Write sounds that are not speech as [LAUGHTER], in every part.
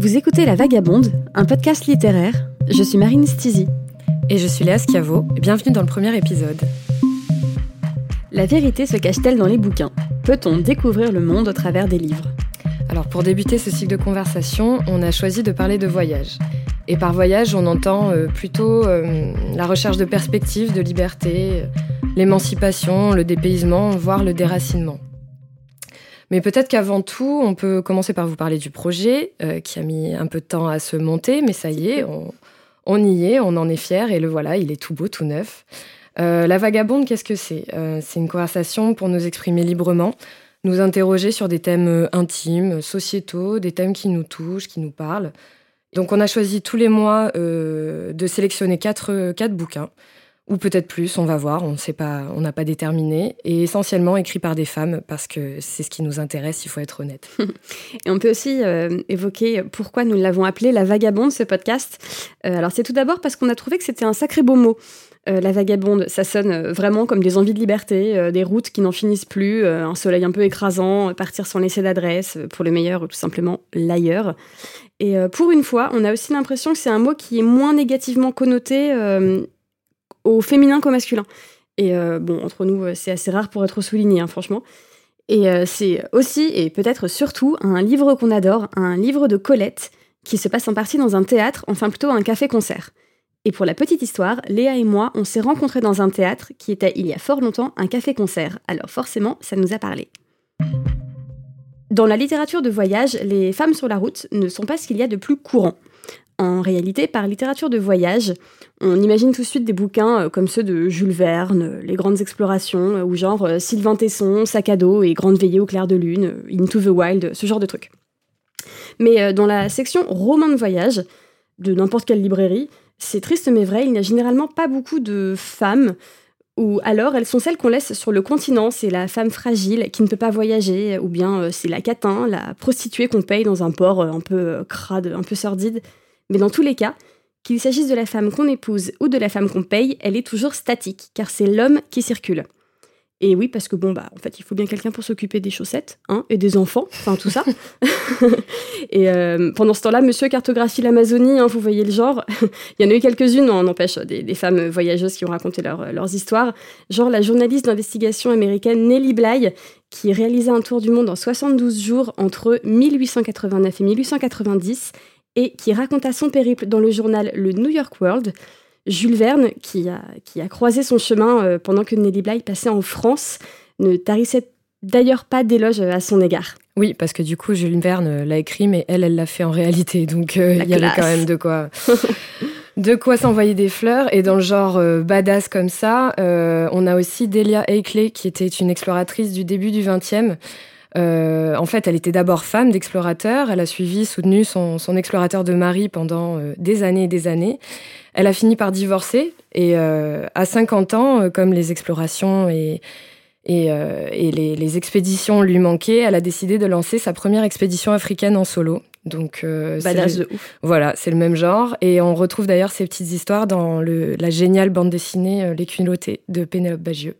Vous écoutez La Vagabonde, un podcast littéraire. Je suis Marine Stizy. Et je suis Léa Schiavo. Bienvenue dans le premier épisode. La vérité se cache-t-elle dans les bouquins? Peut-on découvrir le monde au travers des livres? Alors pour débuter ce cycle de conversation, on a choisi de parler de voyage. Et par voyage, on entend euh, plutôt euh, la recherche de perspectives, de liberté, euh, l'émancipation, le dépaysement, voire le déracinement. Mais peut-être qu'avant tout, on peut commencer par vous parler du projet, euh, qui a mis un peu de temps à se monter, mais ça y est, on, y est, on en est fier, et le voilà, il est tout beau, tout neuf. Euh, la vagabonde, qu'est-ce que c'est? Euh, C'est une conversation pour nous exprimer librement, nous interroger sur des thèmes intimes, sociétaux, des thèmes qui nous touchent, qui nous parlent. Donc on a choisi tous les mois de sélectionner quatre, quatre bouquins ou peut-être plus, on va voir, on sait pas, on n'a pas déterminé, et essentiellement écrit par des femmes parce que c'est ce qui nous intéresse, il faut être honnête. [LAUGHS] et on peut aussi euh, évoquer pourquoi nous l'avons appelé la vagabonde ce podcast. Euh, alors c'est tout d'abord parce qu'on a trouvé que c'était un sacré beau mot. Euh, la vagabonde, ça sonne vraiment comme des envies de liberté, des routes qui n'en finissent plus, un soleil un peu écrasant, partir sans laisser d'adresse, pour le meilleur ou tout simplement l'ailleurs. Et pour une fois, on a aussi l'impression que c'est un mot qui est moins négativement connoté au féminin qu'au masculin. Et euh, bon, entre nous, euh, c'est assez rare pour être souligné, hein, franchement. Et euh, c'est aussi, et peut-être surtout, un livre qu'on adore, un livre de Colette, qui se passe en partie dans un théâtre, enfin plutôt un café-concert. Et pour la petite histoire, Léa et moi, on s'est rencontrés dans un théâtre qui était il y a fort longtemps un café-concert, alors forcément, ça nous a parlé. Dans la littérature de voyage, les femmes sur la route ne sont pas ce qu'il y a de plus courant. En réalité, par littérature de voyage, on imagine tout de suite des bouquins euh, comme ceux de Jules Verne, Les Grandes Explorations, euh, ou genre euh, Sylvain Tesson, Sac à dos et Grande Veillée au clair de lune, Into the Wild, ce genre de trucs. Mais dans la section romans de voyage, de n'importe quelle librairie, c'est triste mais vrai, il n'y a généralement pas beaucoup de femmes, ou alors elles sont celles qu'on laisse sur le continent, c'est la femme fragile qui ne peut pas voyager, ou bien c'est la catin, la prostituée qu'on paye dans un port un peu crade, un peu sordide. Mais dans tous les cas, qu'il s'agisse de la femme qu'on épouse ou de la femme qu'on paye, elle est toujours statique, car c'est l'homme qui circule. Et oui, parce que bon, bah, en fait, il faut bien quelqu'un pour s'occuper des chaussettes, hein, et des enfants, enfin tout ça. [LAUGHS] et euh, pendant ce temps-là, monsieur cartographie l'Amazonie, hein, vous voyez le genre. [LAUGHS] il y en a eu quelques-unes, on empêche, des, femmes voyageuses qui ont raconté leurs histoires. Genre la journaliste d'investigation américaine Nellie Bly, qui réalisait un tour du monde en 72 jours entre 1889 et 1890 et qui raconta son périple dans le journal Le New York World. Jules Verne, qui a, qui a croisé son chemin euh, pendant que Nelly Bly passait en France, ne tarissait d'ailleurs pas d'éloges à son égard. Oui, parce que du coup, Jules Verne l'a écrit, mais elle, elle l'a fait en réalité. Donc, euh, il y avait quand même de quoi, [LAUGHS] de quoi s'envoyer des fleurs. Et dans le genre euh, badass comme ça, on a aussi Delia Akeley, qui était une exploratrice du début du XXe, euh, en fait, elle était d'abord femme d'explorateur. Elle a suivi, soutenu son, explorateur de mari pendant euh, des années et des années. Elle a fini par divorcer et euh, à 50 ans, comme les explorations et, et, les, expéditions lui manquaient, elle a décidé de lancer sa première expédition africaine en solo. Donc, de ouf. Voilà, c'est le même genre. Et on retrouve d'ailleurs ces petites histoires dans la géniale bande dessinée Les Culottés de Pénélope Bagieux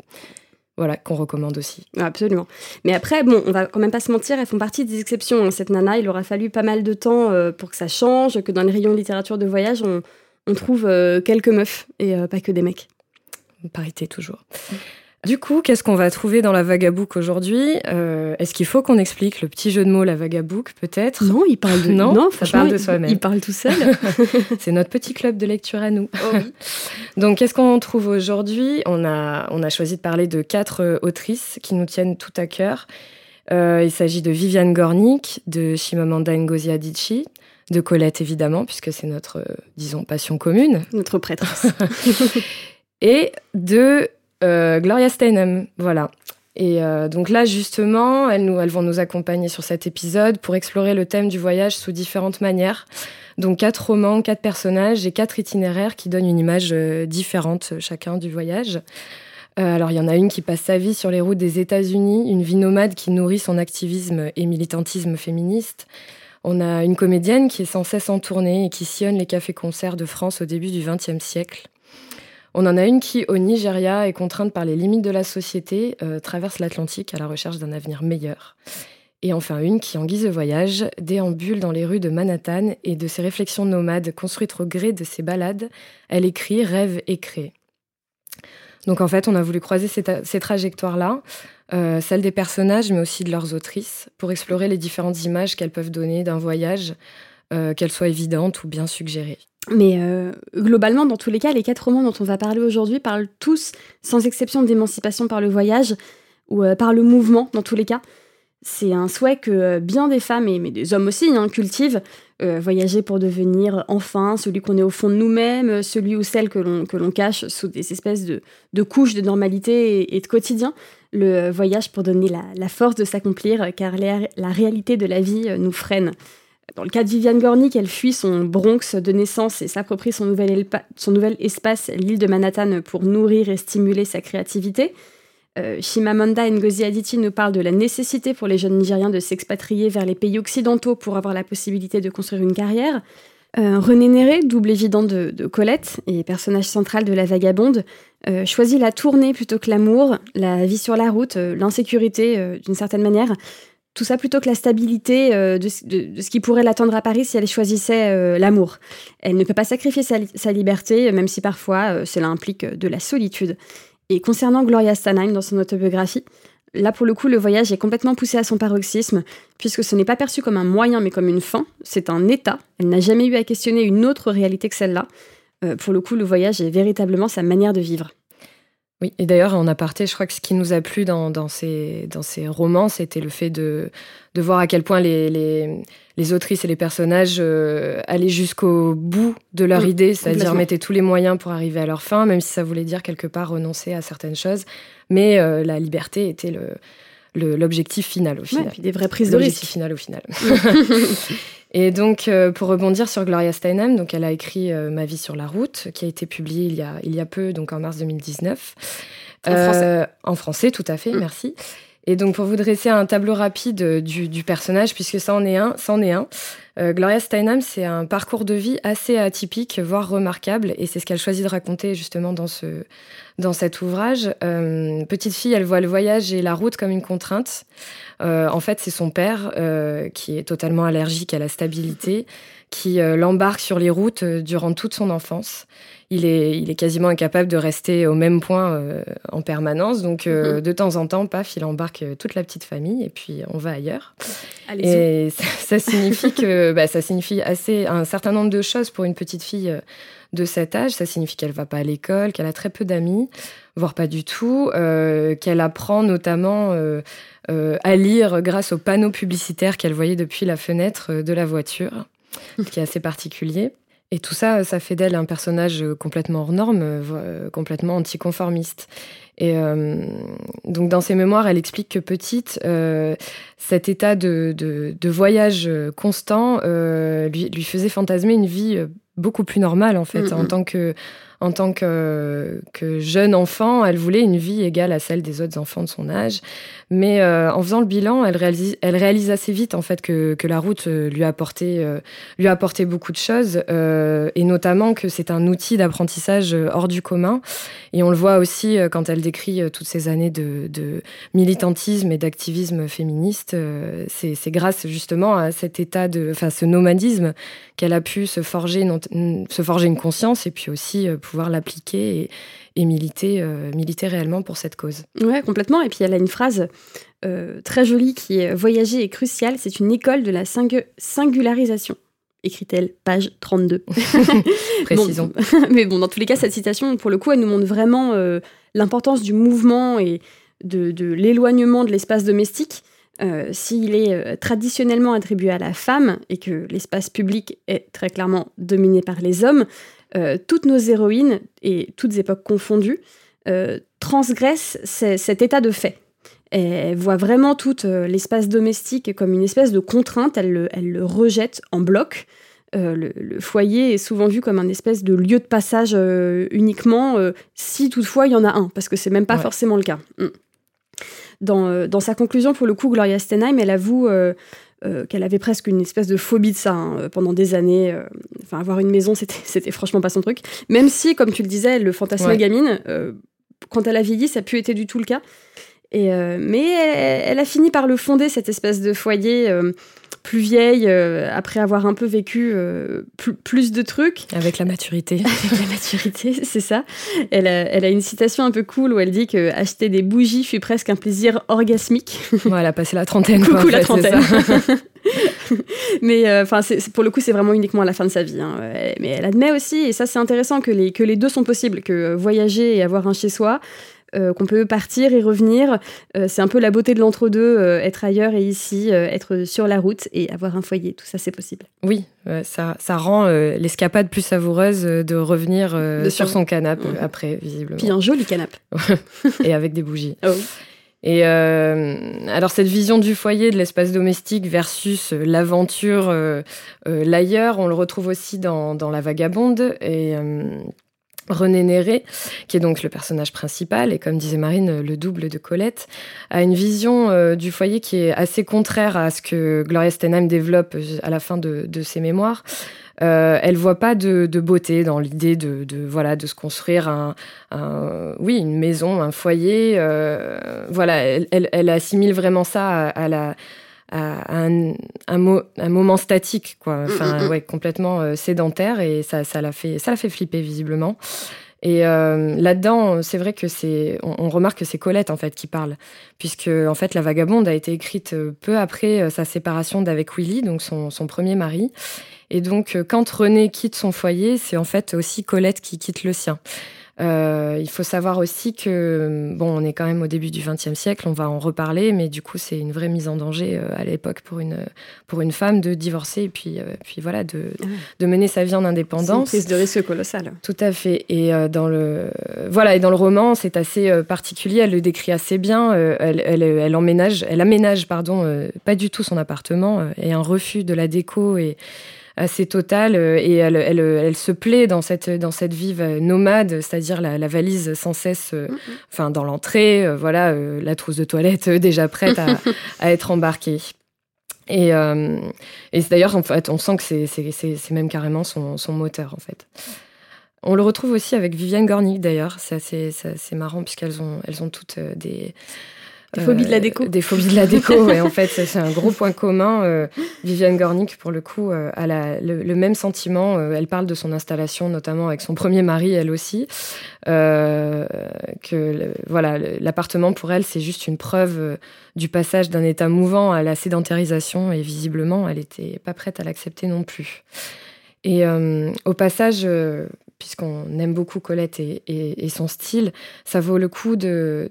voilà, qu'on recommande aussi. Absolument. Mais après, bon, on va quand même pas se mentir, elles font partie des exceptions. Hein. Cette nana, il aura fallu pas mal de temps euh, pour que ça change, que dans les rayons de littérature de voyage, on, trouve euh, quelques meufs et euh, pas que des mecs. Parité toujours. Du coup, qu'est-ce qu'on va trouver dans la Vagabook aujourd'hui euh, Est-ce qu'il faut qu'on explique le petit jeu de mots la Vagabook, peut-être Non, il parle de non, non ça parle de soi-même. Il, parle tout seul. [LAUGHS] C'est notre petit club de lecture à nous. Oh [LAUGHS] Donc, qu'est-ce qu'on trouve aujourd'hui On a on a choisi de parler de quatre euh, autrices qui nous tiennent tout à cœur. Euh, il s'agit de Viviane Gornick, de Chimamanda Ngozi Adichie, de Colette évidemment, puisque c'est notre, disons, passion commune. Notre prêtresse. [LAUGHS] et de Gloria Steinem, voilà. Et euh, donc là, justement, elles, nous, elles vont nous accompagner sur cet épisode pour explorer le thème du voyage sous différentes manières. Donc quatre romans, quatre personnages et quatre itinéraires qui donnent une image euh, différente chacun du voyage. alors il y en a une qui passe sa vie sur les routes des États-Unis, une vie nomade qui nourrit son activisme et militantisme féministe. On a une comédienne qui est sans cesse en tournée et qui sillonne les cafés-concerts de France au début du XXe siècle. On en a une qui, au Nigeria, est contrainte par les limites de la société, euh, traverse l'Atlantique à la recherche d'un avenir meilleur. Et enfin une qui, en guise de voyage, déambule dans les rues de Manhattan et de ses réflexions nomades construites au gré de ses balades, elle écrit, rêve et crée. Donc en fait, on a voulu croiser ces, trajectoires-là, euh, celles des personnages, mais aussi de leurs autrices, pour explorer les différentes images qu'elles peuvent donner d'un voyage, euh, qu'elles soient évidentes ou bien suggérées. Mais euh, globalement, dans tous les cas, les quatre romans dont on va parler aujourd'hui parlent tous, sans exception, d'émancipation par le voyage ou par le mouvement, dans tous les cas. C'est un souhait que euh, bien des femmes, et mais des hommes aussi, hein, cultivent. Euh, voyager pour devenir enfin celui qu'on est au fond de nous-mêmes, celui ou celle que l'on cache sous des espèces de, couches de normalité et, de quotidien. Le voyage pour donner la, force de s'accomplir, car la, réalité de la vie euh, nous freine. Dans le cas de Viviane Gornick, elle fuit son Bronx de naissance et s'approprie son nouvel espace, l'île de Manhattan, pour nourrir et stimuler sa créativité. Euh, Shimamanda Ngozi Adichie nous parle de la nécessité pour les jeunes Nigériens de s'expatrier vers les pays occidentaux pour avoir la possibilité de construire une carrière. Euh, René Néré, double évident de, Colette et personnage central de La Vagabonde, euh, choisit la tournée plutôt que l'amour, la vie sur la route, l'insécurité d'une certaine manière. Tout ça plutôt que la stabilité de, ce qui pourrait l'attendre à Paris si elle choisissait l'amour. Elle ne peut pas sacrifier sa liberté, même si parfois cela implique de la solitude. Et concernant Gloria Stanheim dans son autobiographie, là pour le coup le voyage est complètement poussé à son paroxysme, puisque ce n'est pas perçu comme un moyen mais comme une fin, c'est un état, elle n'a jamais eu à questionner une autre réalité que celle-là. Euh, pour le coup le voyage est véritablement sa manière de vivre. Oui, et d'ailleurs, en aparté, je crois que ce qui nous a plu dans, dans, ces, dans ces romans, c'était le fait de, de voir à quel point les, les, les autrices et les personnages euh, allaient jusqu'au bout de leur idée, c'est-à-dire mettaient tous les moyens pour arriver à leur fin, même si ça voulait dire quelque part renoncer à certaines choses. Mais euh, la liberté était le, l'objectif final au final. Ouais, puis des vraies prises de risque. final au final. [LAUGHS] [LAUGHS] Et donc, euh, pour rebondir sur Gloria Steinem, donc elle a écrit euh, Ma vie sur la route, qui a été publiée il y a, il y a peu, donc en mars 2019. En français. Euh, en français, tout à fait, mm. merci. Et donc, pour vous dresser un tableau rapide du, du personnage, puisque ça en est un, ça en est un. Gloria Steinem, c'est un parcours de vie assez atypique, voire remarquable, et c'est ce qu'elle choisit de raconter justement dans, ce, dans cet ouvrage. petite fille, elle voit le voyage et la route comme une contrainte. Euh, en fait, c'est son père euh, qui est totalement allergique à la stabilité, qui euh, l'embarque sur les routes durant toute son enfance. Il est, il est quasiment incapable de rester au même point en permanence. Donc, mhm. de temps en temps, paf, il embarque toute la petite famille et puis on va ailleurs. et [LAUGHS] ça, signifie que bah, ça signifie assez un certain nombre de choses pour une petite fille de cet âge. Ça signifie qu'elle va pas à l'école, qu'elle a très peu d'amis, voire pas du tout, qu'elle apprend notamment euh, à lire grâce aux panneaux publicitaires qu'elle voyait depuis la fenêtre euh, de la voiture, ce qui est assez particulier. Et tout ça, ça fait d'elle un personnage complètement hors norme, euh, complètement anticonformiste. Et donc dans ses mémoires, elle explique que petite, cet état de, de, voyage constant lui, lui, faisait fantasmer une vie beaucoup plus normale en fait, en tant que en tant que, jeune enfant, elle voulait une vie égale à celle des autres enfants de son âge. Mais euh, en faisant le bilan, elle réalise, assez vite en fait que, la route euh, lui a apporté, euh, lui a apporté beaucoup de choses, et notamment que c'est un outil d'apprentissage hors du commun. Et on le voit aussi quand elle décrit toutes ces années de, militantisme et d'activisme féministe. c'est grâce justement à cet état de, enfin ce nomadisme qu'elle a pu se forger, se forger une conscience et puis aussi pouvoir l'appliquer et, militer, euh, militer réellement pour cette cause. Ouais, complètement. Et puis elle a une phrase euh, très jolie qui est Voyager est crucial, c'est une école de la singularisation écrit-elle, page 32. [LAUGHS] Précisons. [LAUGHS] mais bon, dans tous les cas, cette citation, pour le coup, elle nous montre vraiment euh, l'importance du mouvement et de, de l'éloignement de l'espace domestique. S'il est traditionnellement attribué à la femme et que l'espace public est très clairement dominé par les hommes, euh, toutes nos héroïnes, et toutes époques confondues, euh, transgressent cet état de fait. Elle voit vraiment tout euh, l'espace domestique comme une espèce de contrainte, elle le, elle le rejette en bloc. le, foyer est souvent vu comme un espèce de lieu de passage uniquement, si toutefois il y en a un, parce que c'est même pas forcément le cas. Mm. Dans, dans, sa conclusion, pour le coup, Gloria Stenheim, elle avoue euh, qu'elle avait presque une espèce de phobie de ça hein, euh, pendant des années. Euh, enfin, avoir une maison, [LAUGHS] c'était franchement pas son truc. Même si, comme tu le disais, le fantasme gamine, quand elle a vieilli, ça a pu être du tout le cas. Et, mais elle, a fini par le fonder, cette espèce de foyer plus vieille, après avoir un peu vécu plus, de trucs. Avec la maturité. [LAUGHS] Avec la maturité, [LAUGHS] c'est ça. Elle a, elle a, une citation un peu cool où elle dit que acheter des bougies fut presque un plaisir orgasmique. elle a passé la trentaine. Coucou la trentaine. [LAUGHS] mais euh, enfin, pour le coup, c'est vraiment uniquement à la fin de sa vie. Hein. Mais elle admet aussi, et ça c'est intéressant, que les, que les deux sont possibles, que voyager et avoir un chez-soi, euh, qu'on peut partir et revenir. Euh, c'est un peu la beauté de l'entre-deux, être ailleurs et ici, être sur la route et avoir un foyer. Tout ça, c'est possible. Oui, ça, ça rend l'escapade plus savoureuse de revenir sur son canapé après, visiblement. Puis un joli canapé. [LAUGHS] et avec des bougies. Oh. Et euh, alors cette vision du foyer, de l'espace domestique versus euh, l'aventure, euh, l'ailleurs, on le retrouve aussi dans, dans La Vagabonde et René Néré, qui est donc le personnage principal et comme disait Marine, le double de Colette, a une vision du foyer qui est assez contraire à ce que Gloria Steinem développe à la fin de, ses mémoires. Euh, elle voit pas de, beauté dans l'idée de, voilà de se construire un, oui une maison, un foyer. Euh, voilà, elle, assimile vraiment ça à, la un, moment statique, quoi. Mm, enfin, mm, mm. ouais, complètement euh, sédentaire et ça, ça l'a fait, ça l'a fait flipper visiblement. Et là-dedans, c'est vrai que c'est, on, remarque que c'est Colette en fait qui parle, puisque en fait la Vagabonde a été écrite peu après sa séparation d'avec Willy, donc son, son premier mari. Et donc, euh, quand René quitte son foyer, c'est en fait aussi Colette qui quitte le sien. Euh, il faut savoir aussi que, bon, on est quand même au début du XXe siècle, on va en reparler, mais du coup, c'est une vraie mise en danger euh, à l'époque pour une, pour une femme de divorcer et puis, puis voilà, de, ah de mener sa vie en indépendance. C'est une prise de risque colossale. Tout à fait. Et, dans, le, voilà, et dans le roman, c'est assez particulier, elle le décrit assez bien. elle, elle, elle, emménage, elle aménage pardon, pas du tout son appartement et un refus de la déco et assez totale euh, et elle, elle, elle, se plaît dans cette, dans cette vie nomade, c'est-à-dire la, la, valise sans cesse, euh, mm-hmm. enfin dans l'entrée, euh, voilà, la trousse de toilette déjà prête à, [LAUGHS] à être embarquée. Et, et d'ailleurs, en fait, on sent que c'est même carrément son, son, moteur, en fait. On le retrouve aussi avec Viviane Gornick, d'ailleurs. C'est assez, marrant, puisqu'elles ont, elles ont toutes des, des phobies de la déco. Des phobies de la déco, [LAUGHS] ouais, en fait, c'est un gros point commun. Euh, Viviane Gornick, pour le coup, euh, a la, le, même sentiment. Euh, elle parle de son installation, notamment avec son premier mari, elle aussi. que voilà, l'appartement pour elle, c'est juste une preuve du passage d'un état mouvant à la sédentarisation, et visiblement, elle n'était pas prête à l'accepter non plus. Et au passage, puisqu'on aime beaucoup Colette et, son style, ça vaut le coup de,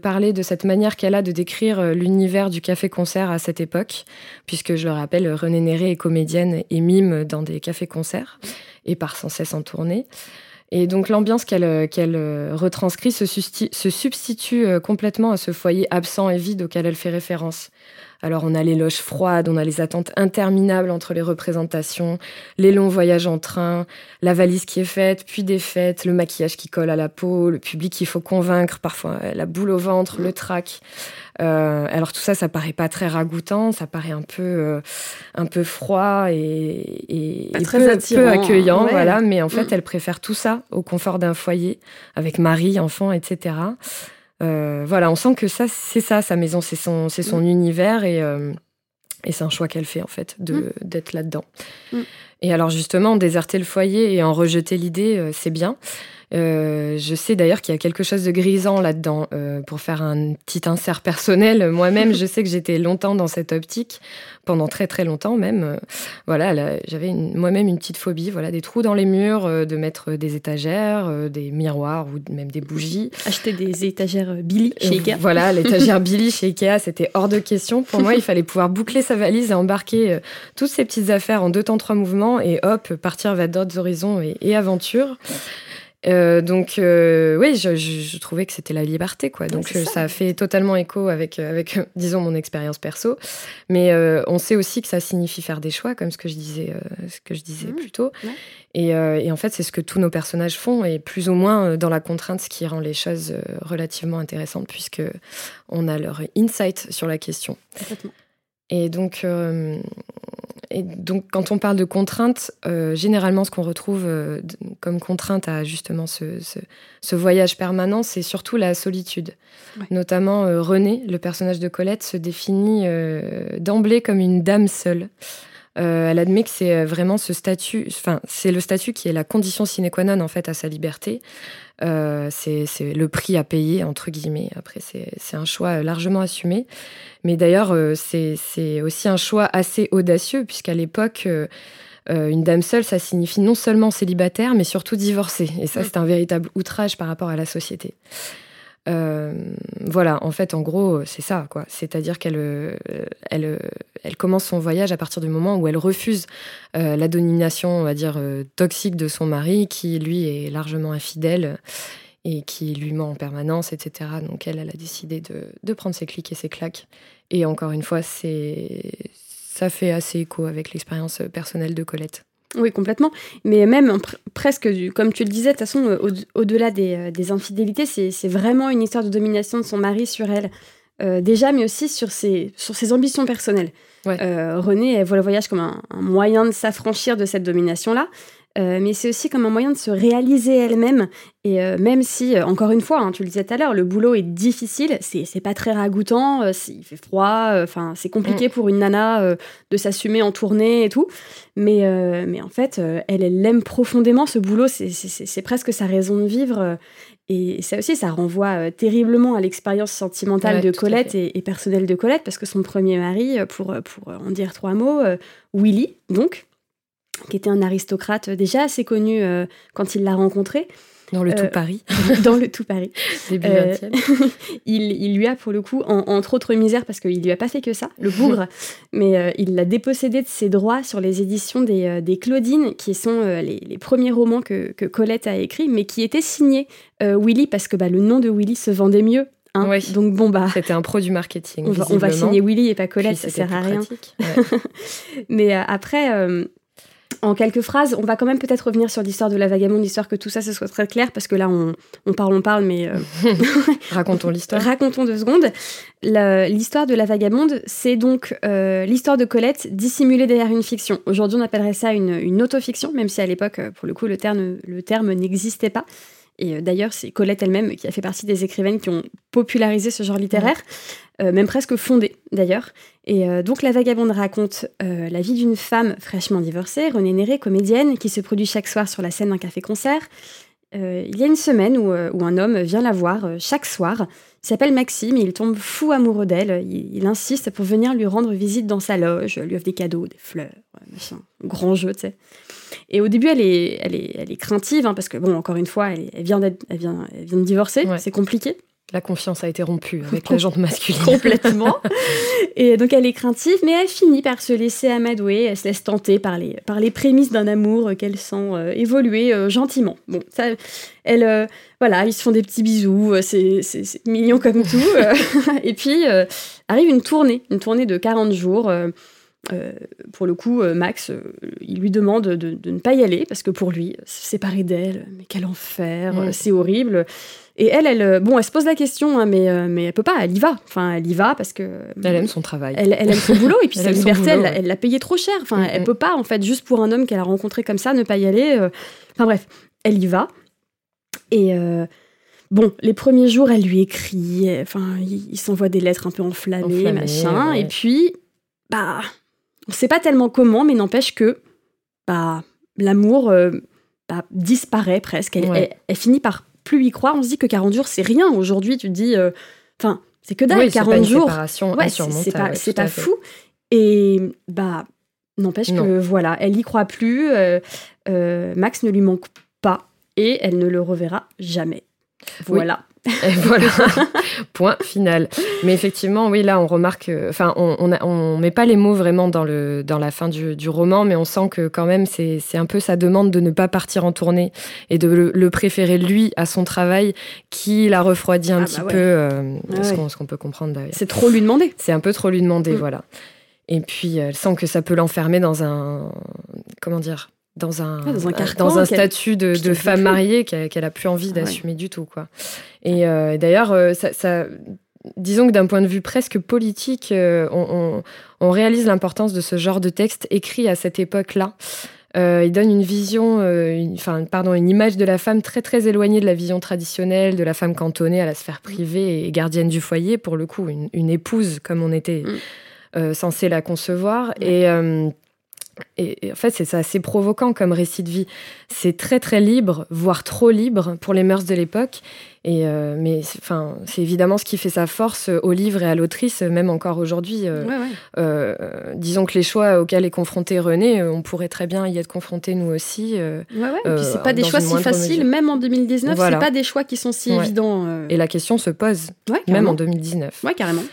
parler de cette manière qu'elle a de décrire euh, l'univers du café-concert à cette époque, puisque je le rappelle, René Néré est comédienne et mime dans des cafés-concerts et part sans cesse en tournée. Et donc l'ambiance qu'elle euh, retranscrit se, substitue euh, complètement à ce foyer absent et vide auquel elle fait référence. Alors on a les loges froides, on a les attentes interminables entre les représentations, les longs voyages en train, la valise qui est faite, puis défaite, le maquillage qui colle à la peau, le public qu'il faut convaincre, parfois la boule au ventre, le trac. Euh, alors tout ça, ça paraît pas très ragoûtant, ça paraît un peu, euh, un peu froid et, très peu, accueillant, voilà. Mais en fait, mm. elle préfère tout ça au confort d'un foyer avec mari, enfant, etc. Euh, voilà, on sent que ça, c'est ça, sa maison, c'est son, c'est son mm. univers et, euh, et c'est un choix qu'elle fait en fait de mm. d'être là-dedans. Mm. Et alors justement, déserter le foyer et en rejeter l'idée, euh, c'est bien. Je sais d'ailleurs qu'il y a quelque chose de grisant là-dedans. pour faire un petit insert personnel, [LAUGHS] moi-même, je sais que j'étais longtemps dans cette optique pendant très très longtemps même. Euh, voilà, j'avais moi-même une petite phobie, voilà, des trous dans les murs, euh, de mettre des étagères, euh, des miroirs ou même des bougies. Acheter des étagères Billy chez Ikea. Voilà, [LAUGHS] l'étagère Billy chez Ikea, c'était hors de question. Pour moi, il fallait pouvoir boucler sa valise et embarquer toutes ces petites affaires en deux temps trois mouvements et hop, partir vers d'autres horizons et, et aventures. Euh, donc euh, oui, je, trouvais que c'était la liberté, quoi. Donc euh, ça. a fait totalement écho avec, avec disons, mon expérience perso. Mais on sait aussi que ça signifie faire des choix, comme ce que je disais, ce que je disais mmh. plus tôt. Et, et, en fait, c'est ce que tous nos personnages font, et plus ou moins dans la contrainte, ce qui rend les choses relativement intéressantes, puisque on a leur insight sur la question. Et donc, et donc, quand on parle de contraintes, euh, généralement, ce qu'on retrouve euh, comme contrainte à justement ce, ce, voyage permanent, c'est surtout la solitude. Notamment, euh, René, le personnage de Colette, se définit d'emblée comme une dame seule. elle admet que c'est vraiment ce statut, enfin, c'est le statut qui est la condition sine qua non en fait à sa liberté. Euh, c'est le prix à payer, entre guillemets. Après, c'est un choix largement assumé. Mais d'ailleurs, euh, c'est aussi un choix assez audacieux, puisqu'à l'époque, euh, une dame seule, ça signifie non seulement célibataire, mais surtout divorcée. Et ça, mm. c'est un véritable outrage par rapport à la société. Euh, voilà, en fait, en gros, c'est ça, quoi. C'est-à-dire qu'elle euh, elle, euh, elle commence son voyage à partir du moment où elle refuse la domination, on va dire, toxique de son mari, qui, lui, est largement infidèle et qui lui ment en permanence, etc. Donc elle, elle a décidé de, de prendre ses clics et ses claques. Et encore une fois, c'est ça fait assez écho avec l'expérience personnelle de Colette. Oui, complètement. Mais même presque, comme tu le disais, de toute façon, euh, au-delà euh, des, infidélités, c'est vraiment une histoire de domination de son mari sur elle. Euh, déjà, mais aussi sur ses, sur ses ambitions personnelles. René, elle voit le voyage comme un moyen de s'affranchir de cette domination-là. Euh, mais c'est aussi comme un moyen de se réaliser elle-même. Et euh, même si, euh, encore une fois, hein, tu le disais tout à l'heure, le boulot est difficile, c'est pas très ragoûtant, il fait froid, enfin c'est compliqué mm. pour une nana de s'assumer en tournée et tout. Mais, mais en fait, elle, elle aime profondément ce boulot, c'est presque sa raison de vivre. Et ça aussi, ça renvoie terriblement à l'expérience sentimentale de Colette et, et, personnelle de Colette, parce que son premier mari, pour, pour en dire trois mots, Willy, donc, qui était un aristocrate déjà assez connu euh, quand il l'a rencontré. Dans le tout euh, Paris. [LAUGHS] dans le tout Paris. [LAUGHS] Début euh, [LAUGHS] il, il, lui a, pour le coup, entre autres misères, parce qu'il lui a pas fait que ça, le bougre, mais il l'a dépossédé de ses droits sur les éditions des, des Claudines, qui sont les, les, premiers romans que, que, Colette a écrits, mais qui étaient signés Willy, parce que bah, le nom de Willy se vendait mieux. Hein. Donc bon bah. C'était un produit marketing. On va, on va, signer Willy et pas Colette, ça sert à rien. Ouais. mais après, en quelques phrases, on va quand même peut-être revenir sur l'histoire de la vagabonde, l'histoire que tout ça, ce soit très clair, parce que là, on, parle, on parle, mais... [LAUGHS] Euh, Racontons l'histoire. Racontons deux secondes. L'histoire de la vagabonde, c'est donc euh, l'histoire de Colette dissimulée derrière une fiction. Aujourd'hui, on appellerait ça une, une autofiction, même si à l'époque, pour le coup, le terme, le terme n'existait pas. Et euh, d'ailleurs, c'est Colette elle-même qui a fait partie des écrivaines qui ont popularisé ce genre littéraire, euh, même presque fondé d'ailleurs. Et euh, donc La Vagabonde raconte la vie d'une femme fraîchement divorcée, Renée Néré, comédienne, qui se produit chaque soir sur la scène d'un café-concert. il y a une semaine où, un homme vient la voir chaque soir. Il s'appelle Maxime, il tombe fou amoureux d'elle. Il, insiste pour venir lui rendre visite dans sa loge, lui offre des cadeaux, des fleurs, machin. Grand jeu, tu sais. Et au début, elle est, elle est, elle est craintive, hein, parce que, bon, encore une fois, elle, elle vient, elle vient, elle vient de divorcer, c'est compliqué. La confiance a été rompue avec [LAUGHS] la jante masculine. Complètement. [LAUGHS] et donc elle est craintive, mais elle finit par se laisser amadouer, elle se laisse tenter par les, par les prémices d'un amour qu'elle sent euh, évoluer euh, gentiment. Bon, ça, elle, euh, voilà, ils se font des petits bisous, c'est mignon comme tout. [LAUGHS] et puis arrive une tournée, une tournée de 40 jours. Euh, pour le coup, euh, Max, euh, il lui demande de, ne pas y aller parce que pour lui, se séparer d'elle, mais quel enfer, mm. c'est horrible. Et elle, elle, bon, elle se pose la question, hein, mais, mais elle peut pas, elle y va. Enfin, elle y va parce que. Elle aime son travail. Elle, aime son boulot et puis [LAUGHS] sa liberté, elle l'a payé trop cher. Enfin, elle mm, mm. peut pas, en fait, juste pour un homme qu'elle a rencontré comme ça, ne pas y aller. Enfin, bref, elle y va. Et. Bon, les premiers jours, elle lui écrit, enfin, il, s'envoie des lettres un peu enflammées, machin. Et puis, bah, on ne sait pas tellement comment, mais n'empêche que bah, l'amour euh, bah, disparaît presque. Elle, finit par plus y croire. On se dit que 40 jours, c'est rien. Aujourd'hui, tu te dis, euh, enfin, c'est que dalle, 40 jours. c'est pas, c'est pas fou. Et bah, n'empêche que voilà, elle y croit plus. Euh, Max ne lui manque pas et elle ne le reverra jamais. Voilà. [LAUGHS] Et voilà, point final. Mais effectivement, oui, là, on remarque, enfin, on, on, met pas les mots vraiment dans, le, dans la fin du, du roman, mais on sent que quand même, c'est un peu sa demande de ne pas partir en tournée et de le, préférer lui à son travail qui la refroidit un ah petit bah peu, euh, ah ce qu'on peut comprendre d'ailleurs. C'est trop lui demander. C'est un peu trop lui demander, mm. voilà. Et puis, elle sent que ça peut l'enfermer dans un, comment dire, dans un, dans un, statut de, femme mariée qu'elle a plus envie ah d'assumer du tout. Quoi. Et euh, d'ailleurs, euh, ça, disons que d'un point de vue presque politique, on, réalise l'importance de ce genre de texte écrit à cette époque-là. il donne une vision, enfin, pardon, une image de la femme très très éloignée de la vision traditionnelle, de la femme cantonnée à la sphère privée et gardienne du foyer, pour le coup, une, épouse comme on était mm. censé la concevoir. Et et, en fait, c'est assez provoquant comme récit de vie. C'est très très libre, voire trop libre pour les mœurs de l'époque. Et euh, mais enfin, c'est évidemment ce qui fait sa force au livre et à l'autrice, même encore aujourd'hui. Euh, euh, disons que les choix auxquels est confronté René, on pourrait très bien y être confronté nous aussi. ouais, ouais. Puis c'est pas des choix si faciles, même en 2019. Ce C'est pas des choix qui sont si évidents. Et la question se pose, même en 2019. Ouais, carrément.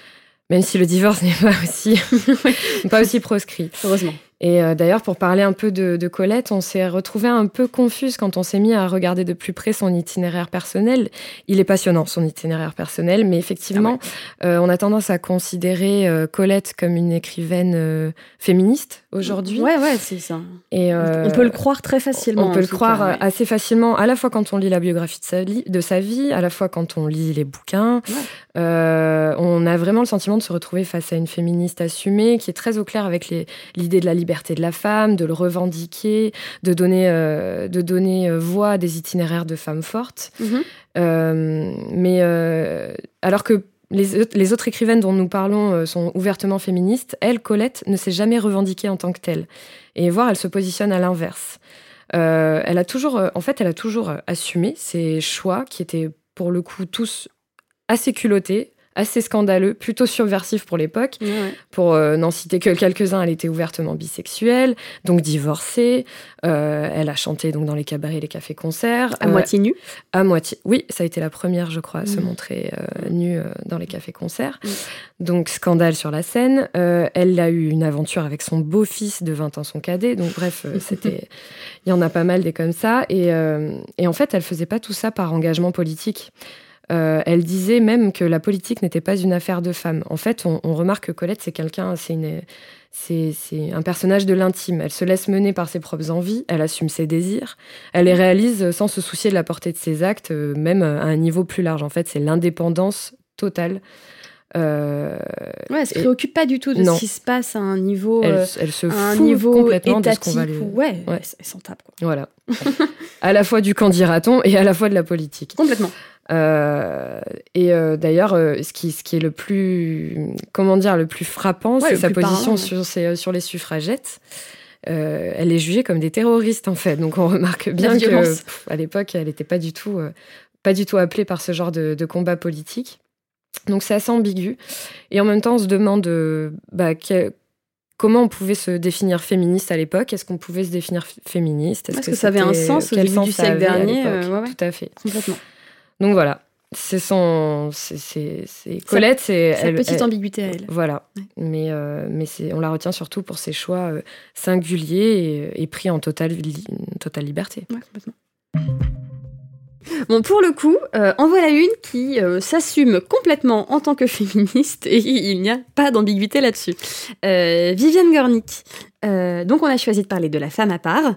Même si le divorce [LAUGHS] n'est pas aussi, [LAUGHS] pas aussi proscrit. Heureusement. Et euh, d'ailleurs, pour parler un peu de, Colette, on s'est retrouvé un peu confuse quand on s'est mis à regarder de plus près son itinéraire personnel. Il est passionnant, son itinéraire personnel, mais effectivement, ah euh, on a tendance à considérer euh, Colette comme une écrivaine féministe aujourd'hui. Ouais, ouais, c'est ça. Et on peut le croire très facilement. On peut le croire assez facilement, à la fois quand on lit la biographie de sa, de sa vie, à la fois quand on lit les bouquins. on a vraiment le sentiment de se retrouver face à une féministe assumée qui est très au clair avec l'idée de la liberté de la femme, de le revendiquer, de donner, euh, de donner euh, voix à des itinéraires de femmes fortes. Mhm. Euh, mais alors que les, autres écrivaines dont nous parlons sont ouvertement féministes, elle, Colette, ne s'est jamais revendiquée en tant que telle. Et voir, elle se positionne à l'inverse. elle a toujours, en fait, elle a toujours assumé ses choix qui étaient pour le coup tous assez culottés, assez scandaleux, plutôt subversif pour l'époque. Pour euh, n'en citer que quelques-uns, elle était ouvertement bisexuelle, donc divorcée. Euh, elle a chanté donc dans les cabarets, les cafés-concerts. À moitié nue À moitié. Oui, ça a été la première, je crois, à se mm. montrer euh, nue dans les cafés-concerts. Mm. Donc scandale sur la scène. elle a eu une aventure avec son beau-fils de 20 ans, son cadet. Donc bref, [LAUGHS] c'était, il y en a pas mal des comme ça. Et, et en fait, elle faisait pas tout ça par engagement politique. Euh, elle disait même que la politique n'était pas une affaire de femmes. En fait, on, remarque que Colette, c'est quelqu'un, c'est c'est un personnage de l'intime. Elle se laisse mener par ses propres envies, elle assume ses désirs, elle les réalise sans se soucier de la portée de ses actes, euh, même à un niveau plus large. En fait, c'est l'indépendance totale. Euh, ouais, elle se préoccupe pas du tout de ce qui se passe à un niveau, elle, se fout niveau complètement de ce qu'on va Ouais, ouais. elle s'en tape. Quoi. Voilà. [LAUGHS] à la fois du candidaton et à la fois de la politique. Complètement. Euh, et euh, d'ailleurs, euh, ce, qui, ce qui est le plus, comment dire, le plus frappant, c'est sa position sur, sur les suffragettes. elle est jugée comme des terroristes en fait, donc on remarque bien que à l'époque, elle n'était pas du tout, pas du tout appelée par ce genre de, combat politique. Donc c'est assez ambigu. Et en même temps, on se demande bah, comment on pouvait se définir féministe à l'époque? Est-ce qu'on pouvait se définir féministe? Est-ce que, ça avait un sens au début du siècle dernier Tout à fait. Complètement. Donc voilà, c'est son, c'est Colette, c'est sa petite ambiguïté à elle. Voilà, mais euh, mais c'est, on la retient surtout pour ses choix euh, singuliers et, pris en totale totale liberté. Ouais, complètement. Bon, pour le coup, euh, en voilà une qui s'assume complètement en tant que [LAUGHS] féministe et il n'y a pas d'ambiguïté là-dessus. Viviane Gornick. donc, on a choisi de parler de la femme à part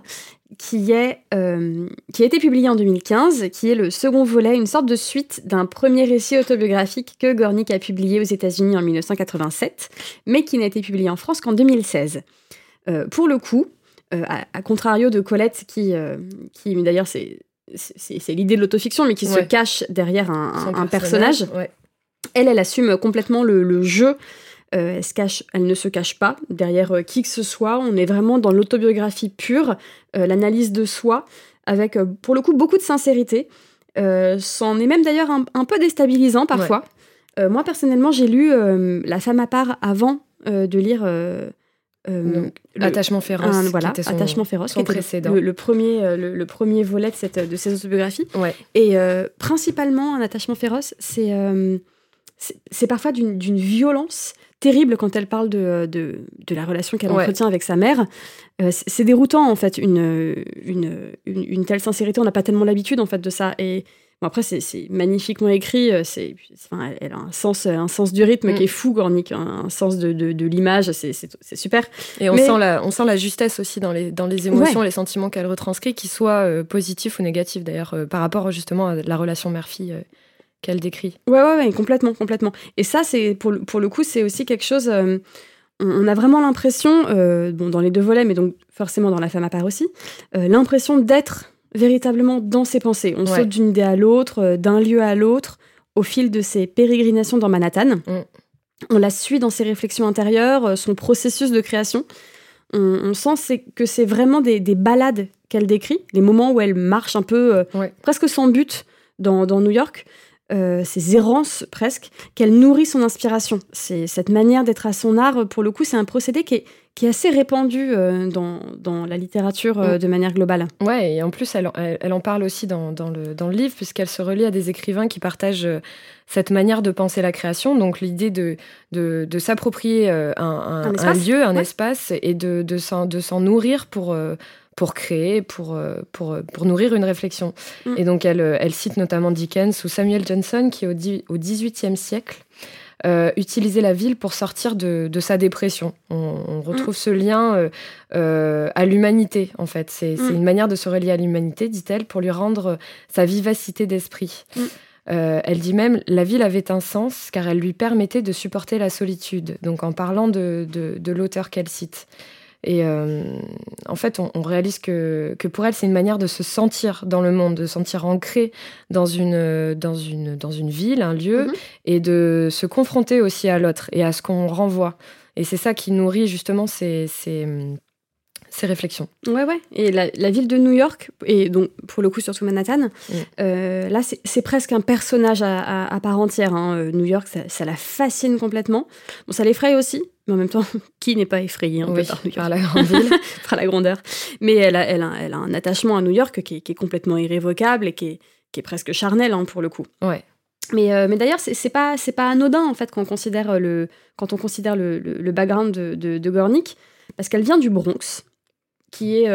qui, est, euh, qui a été publié en 2015, qui est le second volet, une sorte de suite d'un premier récit autobiographique que Gornick a publié aux États-Unis en 1987, mais qui n'a été publié en France qu'en 2016. Euh, pour le coup, euh, à, contrario de Colette, qui, qui d'ailleurs c'est, c'est, l'idée de l'autofiction, mais qui se cache derrière un, personnage, elle, elle assume complètement le, le jeu euh, elle, se cache, elle ne se cache pas derrière euh, qui que ce soit. On est vraiment dans l'autobiographie pure, euh, l'analyse de soi, avec pour le coup beaucoup de sincérité. C'en est même d'ailleurs un, peu déstabilisant parfois. moi personnellement, j'ai lu La femme à part avant de lire. Attachement féroce. voilà, Attachement féroce, qui précédent le, premier, le, premier volet de, cette, de ces autobiographies. Et principalement, un attachement féroce, c'est c'est parfois d'une violence terrible quand elle parle de, de, de la relation qu'elle entretient avec sa mère. Euh, c'est déroutant, en fait, une, une, une, telle sincérité. On n'a pas tellement l'habitude, en fait, de ça. Et bon, après, c'est magnifiquement écrit. Euh, c'est enfin, elle a un sens, un sens du rythme qui mm. est fou, Gornick. Un, sens de, de, l'image. C'est super. Et on, sent la, on sent la justesse aussi dans les, dans les émotions, les sentiments qu'elle retranscrit, qu'ils soient euh, positifs ou négatifs, d'ailleurs, par rapport justement à la relation mère-fille qu'elle décrit. Ouais, ouais, ouais, complètement, complètement. Et ça, c'est pour, pour le coup, c'est aussi quelque chose. on, on, a vraiment l'impression, bon, dans les deux volets, mais donc forcément dans La femme à part aussi, l'impression d'être véritablement dans ses pensées. On saute d'une idée à l'autre, euh, d'un lieu à l'autre, au fil de ses pérégrinations dans Manhattan. Mm. On la suit dans ses réflexions intérieures, euh, son processus de création. On, sent que c'est vraiment des, balades qu'elle décrit, les moments où elle marche un peu, euh, presque sans but, dans, New York. ces errances presque, qu'elle nourrit son inspiration. C'est cette manière d'être à son art, pour le coup, c'est un procédé qui est, qui est assez répandue euh, dans, dans, la littérature euh, mm. de manière globale. Ouais, et en plus, elle, elle, en parle aussi dans, dans, le, dans le livre, puisqu'elle se relie à des écrivains qui partagent euh, cette manière de penser la création, donc l'idée de, de, de s'approprier un, un, lieu, un espace, et de, de s'en nourrir pour pour créer, pour, pour, pour nourrir une réflexion. Mm. Et donc, elle, elle cite notamment Dickens ou Samuel Johnson, qui, au, au XVIIIe siècle, euh, utiliser la ville pour sortir de, sa dépression. On, retrouve mm. ce lien euh, euh, à l'humanité, en fait. C'est mm. une manière de se relier à l'humanité, dit-elle, pour lui rendre sa vivacité d'esprit. Mm. elle dit même la ville avait un sens car elle lui permettait de supporter la solitude. Donc en parlant de, de l'auteur qu'elle cite. Et euh, en fait, on, réalise que, que, pour elle, c'est une manière de se sentir dans le monde, de se sentir ancrée dans une, dans une, dans une ville, un lieu, mhm. et de se confronter aussi à l'autre et à ce qu'on renvoie. Et c'est ça qui nourrit justement ces, ces, ces réflexions. Ouais, ouais. Et la, ville de New York, et donc pour le coup surtout Manhattan, mm. euh, là c'est presque un personnage à, part entière. Hein. Euh, New York, ça, la fascine complètement. Bon, ça l'effraie aussi, mais en même temps, [LAUGHS] qui n'est pas effrayé hein, par, la grande ville, [LAUGHS] par la grandeur. Mais elle a, elle, a, elle a un attachement à New York qui est, complètement irrévocable et qui est, qui est presque charnel hein, pour le coup. Ouais. Mais, euh, mais d'ailleurs, c'est pas, pas anodin en fait quand on considère le, quand on considère le, le, background de, de, de Gornick, parce qu'elle vient du Bronx qui est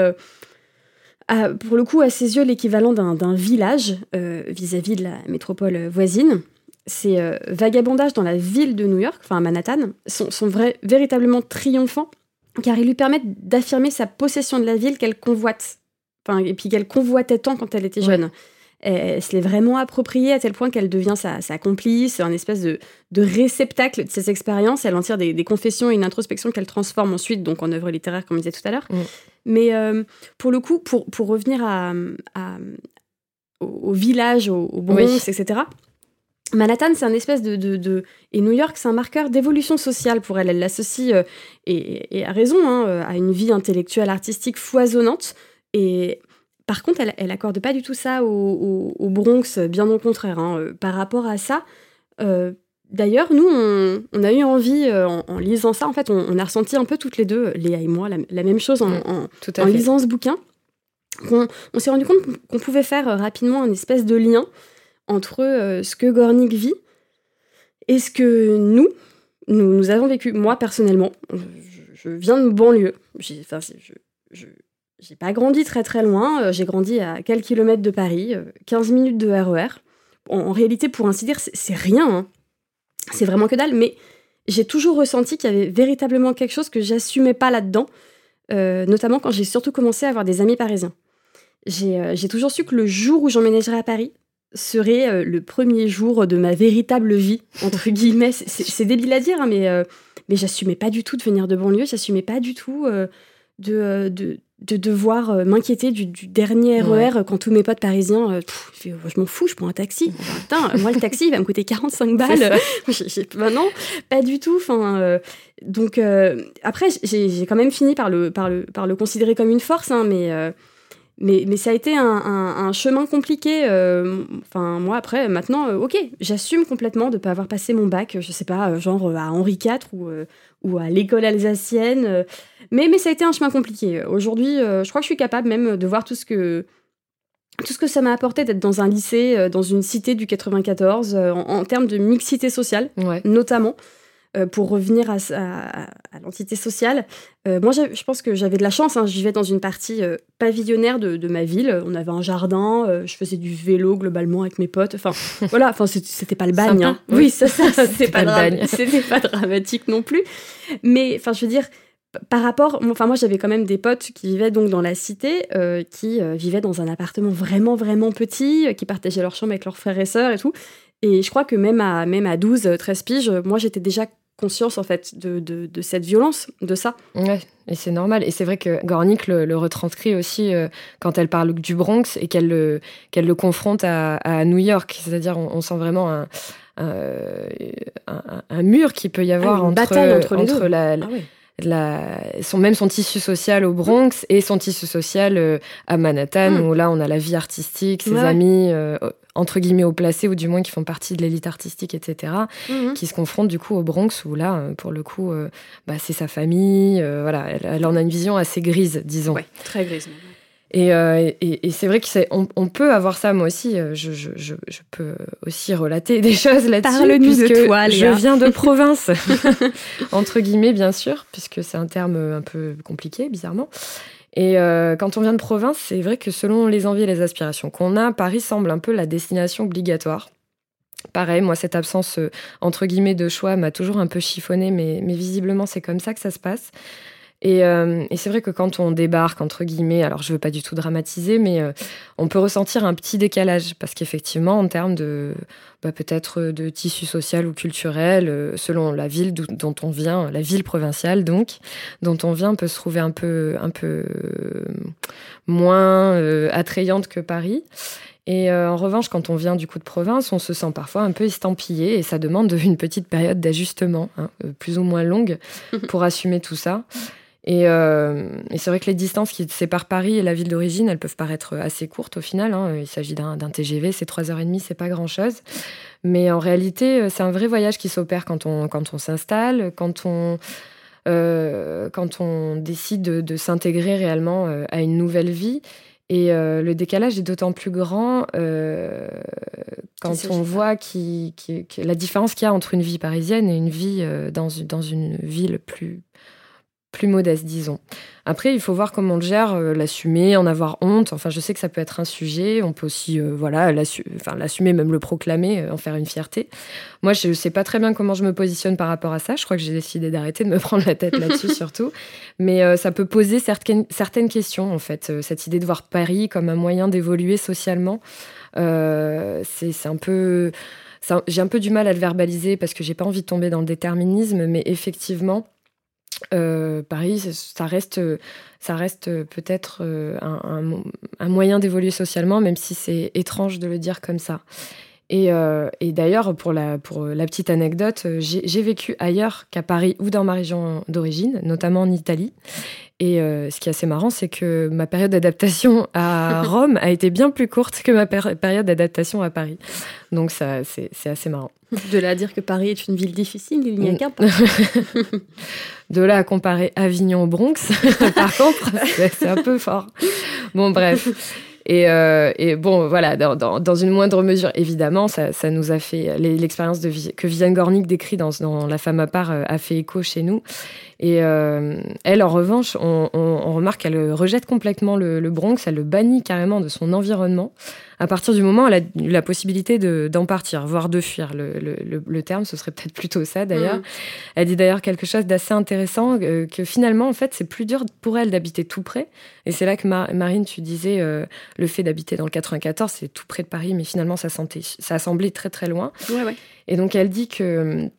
euh, pour le coup à ses yeux l'équivalent d'un village euh, vis-à-vis de la métropole voisine. Ces euh, vagabondages dans la ville de New York, enfin à Manhattan, sont, sont véritablement triomphants car ils lui permettent d'affirmer sa possession de la ville qu'elle convoite, enfin, et puis qu'elle convoitait tant quand elle était jeune elle, se l'est vraiment appropriée à tel point qu'elle devient sa, complice, un espèce de, réceptacle de ses expériences. Elle en tire des, confessions et une introspection qu'elle transforme ensuite donc en œuvre littéraire, comme je disais tout à l'heure. Mais euh, pour le coup, pour, pour revenir à, au, village, au, Bronx, etc., Manhattan, c'est un espèce de, de, Et New York, c'est un marqueur d'évolution sociale pour elle. Elle l'associe, euh, et, et, a raison, hein, à une vie intellectuelle, artistique foisonnante. Et par contre, elle, n'accorde pas du tout ça au, Bronx, bien au contraire. Hein. Euh, par rapport à ça, euh, d'ailleurs, nous, on, a eu envie, euh, en, lisant ça, en fait, on, a ressenti un peu toutes les deux, Léa et moi, la, même chose en, mm, lisant ce bouquin. On, s'est rendu compte qu'on pouvait faire rapidement une espèce de lien entre ce que Gornick vit et ce que nous, nous, avons vécu. Moi, personnellement, je, viens de banlieue. Enfin, je j'ai pas grandi très très loin, euh, j'ai grandi à quelques kilomètres de Paris, 15 euh, minutes de RER. E en, réalité, pour ainsi dire, c'est rien, hein. c'est vraiment que dalle, mais j'ai toujours ressenti qu'il y avait véritablement quelque chose que j'assumais pas là-dedans, euh, notamment quand j'ai surtout commencé à avoir des amis parisiens. J'ai toujours su que le jour où j'emménagerais à Paris serait le premier jour de ma véritable vie, entre [LAUGHS] guillemets. C'est débile à dire, hein, mais, mais j'assumais pas du tout de venir de banlieue, j'assumais pas du tout de, de, de devoir euh, m'inquiéter du, dernier RER quand tous mes potes parisiens, euh, je, m'en fous, je prends un taxi. moi le taxi il va me coûter 45 balles. [LAUGHS] bah non, pas du tout. Enfin, euh, donc après j'ai quand même fini par le, par le, par le considérer comme une force, hein, mais mais, mais, ça a été un, un, chemin compliqué. Enfin, moi, après, maintenant, ok, j'assume complètement de ne pas avoir passé mon bac, je sais pas, genre à Henri IV ou, ou à l'école alsacienne. Euh, mais, mais ça a été un chemin compliqué. Aujourd'hui, euh, je crois que je suis capable même de voir tout ce que, tout ce, que ça m'a apporté d'être dans un lycée, euh, dans une cité du 94, en, termes de mixité sociale, notamment. Pour revenir à, à, l'entité sociale, moi je pense que j'avais de la chance, hein. je vivais dans une partie pavillonnaire de, de, ma ville, on avait un jardin, je faisais du vélo globalement avec mes potes, enfin [LAUGHS] voilà, enfin c'était pas le bagne. Hein. Oui, ça, [LAUGHS] ça c'était pas, pas, C'était pas dramatique non plus. Mais enfin, je veux dire, par rapport, enfin moi j'avais quand même des potes qui vivaient donc dans la cité, euh, qui euh, vivaient dans un appartement vraiment vraiment petit, euh, qui partageaient leur chambre avec leurs frères et sœurs et tout. Et je crois que même à, même à 12, 13 piges, moi j'étais déjà conscience en fait de, de, cette violence, de ça. Ouais, et c'est normal. Et c'est vrai que Gornick le, retranscrit aussi euh, quand elle parle du Bronx et qu'elle le, qu'elle le confronte à, à New York. C'est-à-dire, on, sent vraiment un, un, mur qui peut y avoir ah, entre, bataille entre, les entre la, ah la, son, même son tissu social au Bronx et son tissu social euh, à Manhattan, mm. où là on a la vie artistique, ses amis, euh, entre guillemets, au placé, ou du moins qui font partie de l'élite artistique, etc., mm-hmm. qui se confrontent du coup au Bronx, où là, euh, pour le coup, bah, c'est sa famille, voilà, elle, en a une vision assez grise, disons. Ouais, très grise. Et, et, c'est vrai qu'on on peut avoir ça, moi aussi. Euh, je, je, je, peux aussi relater des [LAUGHS] choses là-dessus. Parle-nous de toi, Je viens de [LAUGHS] province, [LAUGHS] entre guillemets, bien sûr, puisque c'est un terme un peu compliqué, bizarrement. Et euh, quand on vient de province, c'est vrai que selon les envies et les aspirations qu'on a, Paris semble un peu la destination obligatoire. Pareil, moi, cette absence, entre guillemets, de choix m'a toujours un peu chiffonné, mais, mais visiblement, c'est comme ça que ça se passe. Euh, et, c'est vrai que quand on débarque, entre guillemets, alors je ne veux pas du tout dramatiser, mais euh, on peut ressentir un petit décalage, parce qu'effectivement, en termes de bah, peut-être de tissu social ou culturel, euh, selon la ville dont on vient, la ville provinciale donc, dont on vient, peut se trouver un peu, un peu moins attrayante que Paris. Et en revanche, quand on vient du coup de province, on se sent parfois un peu estampillé et ça demande [LAUGHS] une petite période d'ajustement, hein, plus ou moins longue, [LAUGHS] pour assumer tout ça. Euh, et, c'est vrai que les distances qui séparent Paris et la ville d'origine, elles peuvent paraître assez courtes au final. Hein. Il s'agit d'un TGV, c'est 3h30, c'est pas grand-chose. Mais en réalité, euh, c'est un vrai voyage qui s'opère quand on, quand on s'installe, quand on, euh, quand on décide de, s'intégrer réellement à une nouvelle vie. Et le décalage est d'autant plus grand quand on voit qui, la différence qu'il y a entre une vie parisienne et une vie dans, dans une ville plus, plus modeste, disons. Après, il faut voir comment on le gère, euh, l'assumer, en avoir honte. Enfin, je sais que ça peut être un sujet. On peut aussi, euh, voilà, l'assumer, même le proclamer, euh, en faire une fierté. Moi, je ne sais pas très bien comment je me positionne par rapport à ça. Je crois que j'ai décidé d'arrêter de me [LAUGHS] prendre la tête là-dessus, [LAUGHS] surtout. Mais ça peut poser certaines, certaines questions, en fait. cette idée de voir Paris comme un moyen d'évoluer socialement, c'est un peu... J'ai un peu du mal à le verbaliser parce que j'ai pas envie de tomber dans le déterminisme, mais effectivement, euh, Paris, ça reste, reste peut-être euh, un, moyen d'évoluer socialement, même si c'est étrange de le dire comme ça. Et, euh, d'ailleurs, pour la petite anecdote, j'ai vécu ailleurs qu'à Paris ou dans ma région d'origine, notamment en Italie. Et ce qui est assez marrant, c'est que ma période d'adaptation à [LAUGHS] Rome a été bien plus courte que ma période d'adaptation à Paris. Donc ça, c'est assez marrant. De là à dire que Paris est une ville difficile, il n'y a mm. qu'un [LAUGHS] pas. de là à comparer Avignon au Bronx, [LAUGHS] par contre, c'est un peu fort. Bon, bref. Et, euh, et, bon, voilà, dans, dans, dans, une moindre mesure, évidemment, ça, ça nous a fait l'expérience de que Viviane Gornick décrit dans, dans La femme à part euh, a fait écho chez nous. Et euh, elle, en revanche, on, on, on remarque qu'elle rejette complètement le, le, Bronx, elle le bannit carrément de son environnement à partir du moment où elle a eu la possibilité d'en partir, voire de fuir. Le, le, le terme, ce serait peut-être plutôt ça d'ailleurs. Mmh. Elle dit d'ailleurs quelque chose d'assez intéressant, euh, que finalement, en fait, c'est plus dur pour elle d'habiter tout près. Et c'est là que Marine, tu disais, euh, le fait d'habiter dans le 94, c'est tout près de Paris, mais finalement, ça, sentait, ça a semblé très très loin. Ouais, ouais. Et donc, elle dit que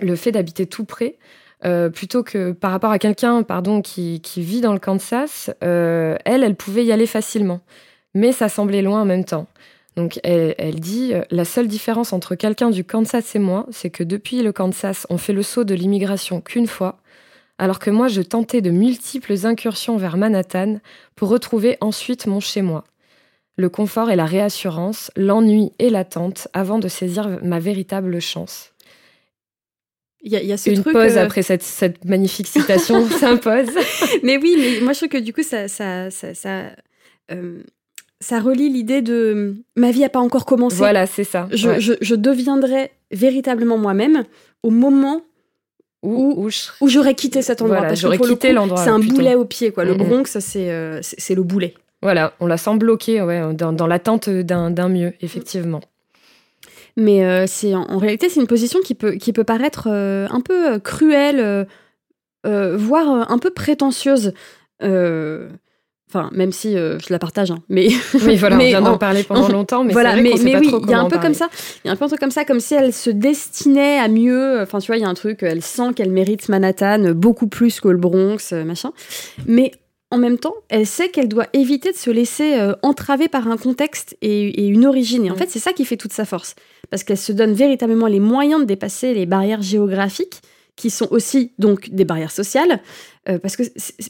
le fait d'habiter tout près, euh, plutôt que par rapport à quelqu'un pardon qui, qui, vit dans le Kansas, euh, elle, elle pouvait y aller facilement mais ça semblait loin en même temps. Donc elle, dit, euh, la seule différence entre quelqu'un du Kansas et moi, c'est que depuis le Kansas, on fait le saut de l'immigration qu'une fois, alors que moi je tentais de multiples incursions vers Manhattan pour retrouver ensuite mon chez-moi. Le confort et la réassurance, l'ennui et l'attente avant de saisir ma véritable chance. Il y a, ce Une pause euh, après cette, magnifique citation [LAUGHS] s'impose. [LAUGHS] mais oui, mais moi je trouve que du coup ça, ça, ça, euh, ça relie l'idée de ma vie n'a pas encore commencé. Voilà, c'est ça. Je, deviendrai véritablement moi-même au moment où, où, j'aurais quitté cet endroit. Voilà, j'aurais quitté l'endroit. C'est un boulet au pied, quoi. Le Bronx, euh, c'est le boulet. Voilà, on la sent bloquée ouais, dans, dans l'attente d'un mieux, effectivement. Mais euh, c'est en, réalité, c'est une position qui peut, qui peut paraître euh, un peu cruelle, voire un peu prétentieuse Enfin, même si je la partage, hein, mais oui, voilà, on [LAUGHS] vient d'en parler pendant longtemps, mais voilà, mais, mais oui, il y a un peu comme ça, il y a un peu un truc comme ça, comme si elle se destinait à mieux. Enfin, tu vois, il y a un truc, elle sent qu'elle mérite Manhattan beaucoup plus que le Bronx, machin. Mais en même temps, elle sait qu'elle doit éviter de se laisser euh, entraver par un contexte et, une origine. Et en mm. fait, c'est ça qui fait toute sa force. Parce qu'elle se donne véritablement les moyens de dépasser les barrières géographiques, qui sont aussi donc des barrières sociales. Euh, parce que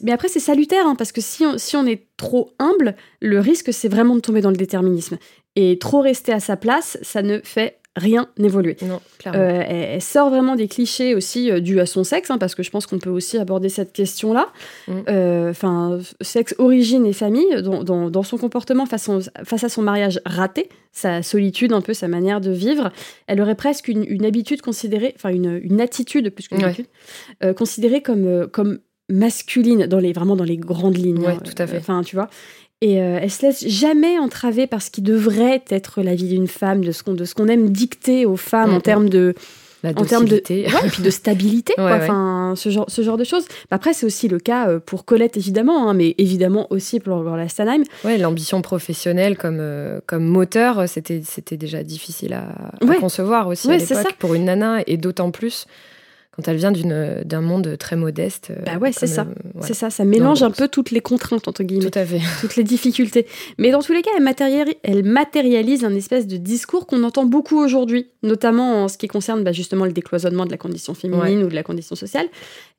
mais après, c'est salutaire, hein, parce que si on, si on est trop humble, le risque, c'est vraiment de tomber dans le déterminisme. Et trop rester à sa place, ça ne fait rien n'évolue. Non, euh, elle, sort vraiment des clichés aussi euh, dus à son sexe, hein, parce que je pense qu'on peut aussi aborder cette question-là. Mm. Euh, sexe, origine et famille, dans, dans, son comportement face, face, à son mariage raté, sa solitude, un peu sa manière de vivre, elle aurait presque une, une habitude considérée, enfin une, une, attitude plus qu'une habitude, considérée comme, comme masculine dans les vraiment dans les grandes lignes. Ouais, hein, tout à fait. Enfin, tu vois. Et euh, elle se laisse jamais entraver par ce qui devrait être la vie d'une femme, de ce qu'on aime dicter aux femmes en termes de en termes de et puis de stabilité [LAUGHS] enfin ce genre ce genre de choses. Après c'est aussi le cas euh, pour Colette évidemment hein, mais évidemment aussi pour Gloria Stanheim. Ouais l'ambition professionnelle comme euh, comme moteur c'était c'était déjà difficile à, concevoir aussi à l'époque pour une nana et d'autant plus quand elle vient d'un monde très modeste. Euh, bah ouais, c'est ça. C'est ça, ça mélange un peu toutes les contraintes, entre guillemets. Tout à fait. [LAUGHS] Toutes les difficultés. Mais dans tous les cas, elle matérialise, elle matérialise un espèce de discours qu'on entend beaucoup aujourd'hui, notamment en ce qui concerne bah, justement le décloisonnement de la condition féminine ou de la condition sociale.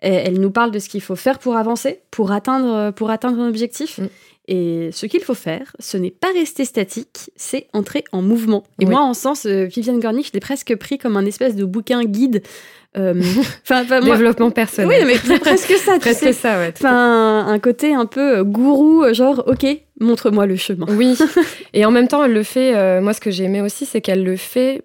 elle nous parle de ce qu'il faut faire pour avancer, pour atteindre, pour atteindre un objectif. Mm. Et ce qu'il faut faire, ce n'est pas rester statique, c'est entrer en mouvement. Et moi, en sens, euh, Viviane Gornick, je l'ai presque pris comme un espèce de bouquin guide euh, [LAUGHS] Développement personnel. Oui, mais c'est presque ça. presque ça, ouais. Enfin, un côté un peu euh, gourou, euh, genre, ok, montre-moi le chemin. Oui. [LAUGHS] Et en même temps, elle le fait. moi, ce que j'ai aimé aussi, c'est qu'elle le fait.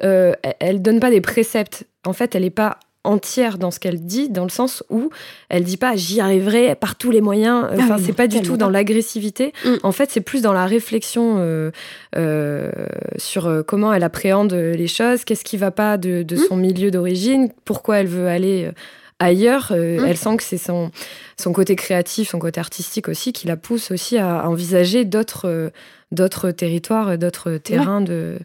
elle donne pas des préceptes. En fait, elle n'est pas entière dans ce qu'elle dit, dans le sens où elle dit pas j'y arriverai par tous les moyens. Ah enfin, c'est pas du tout dans l'agressivité. Mm. En fait, c'est plus dans la réflexion euh, euh, sur euh, comment elle appréhende les choses, qu'est-ce qui va pas de, mm. son milieu d'origine, pourquoi elle veut aller ailleurs. Mm. Elle sent que c'est son, son côté créatif, son côté artistique aussi, qui la pousse aussi à envisager d'autres d'autres territoires, d'autres terrains de,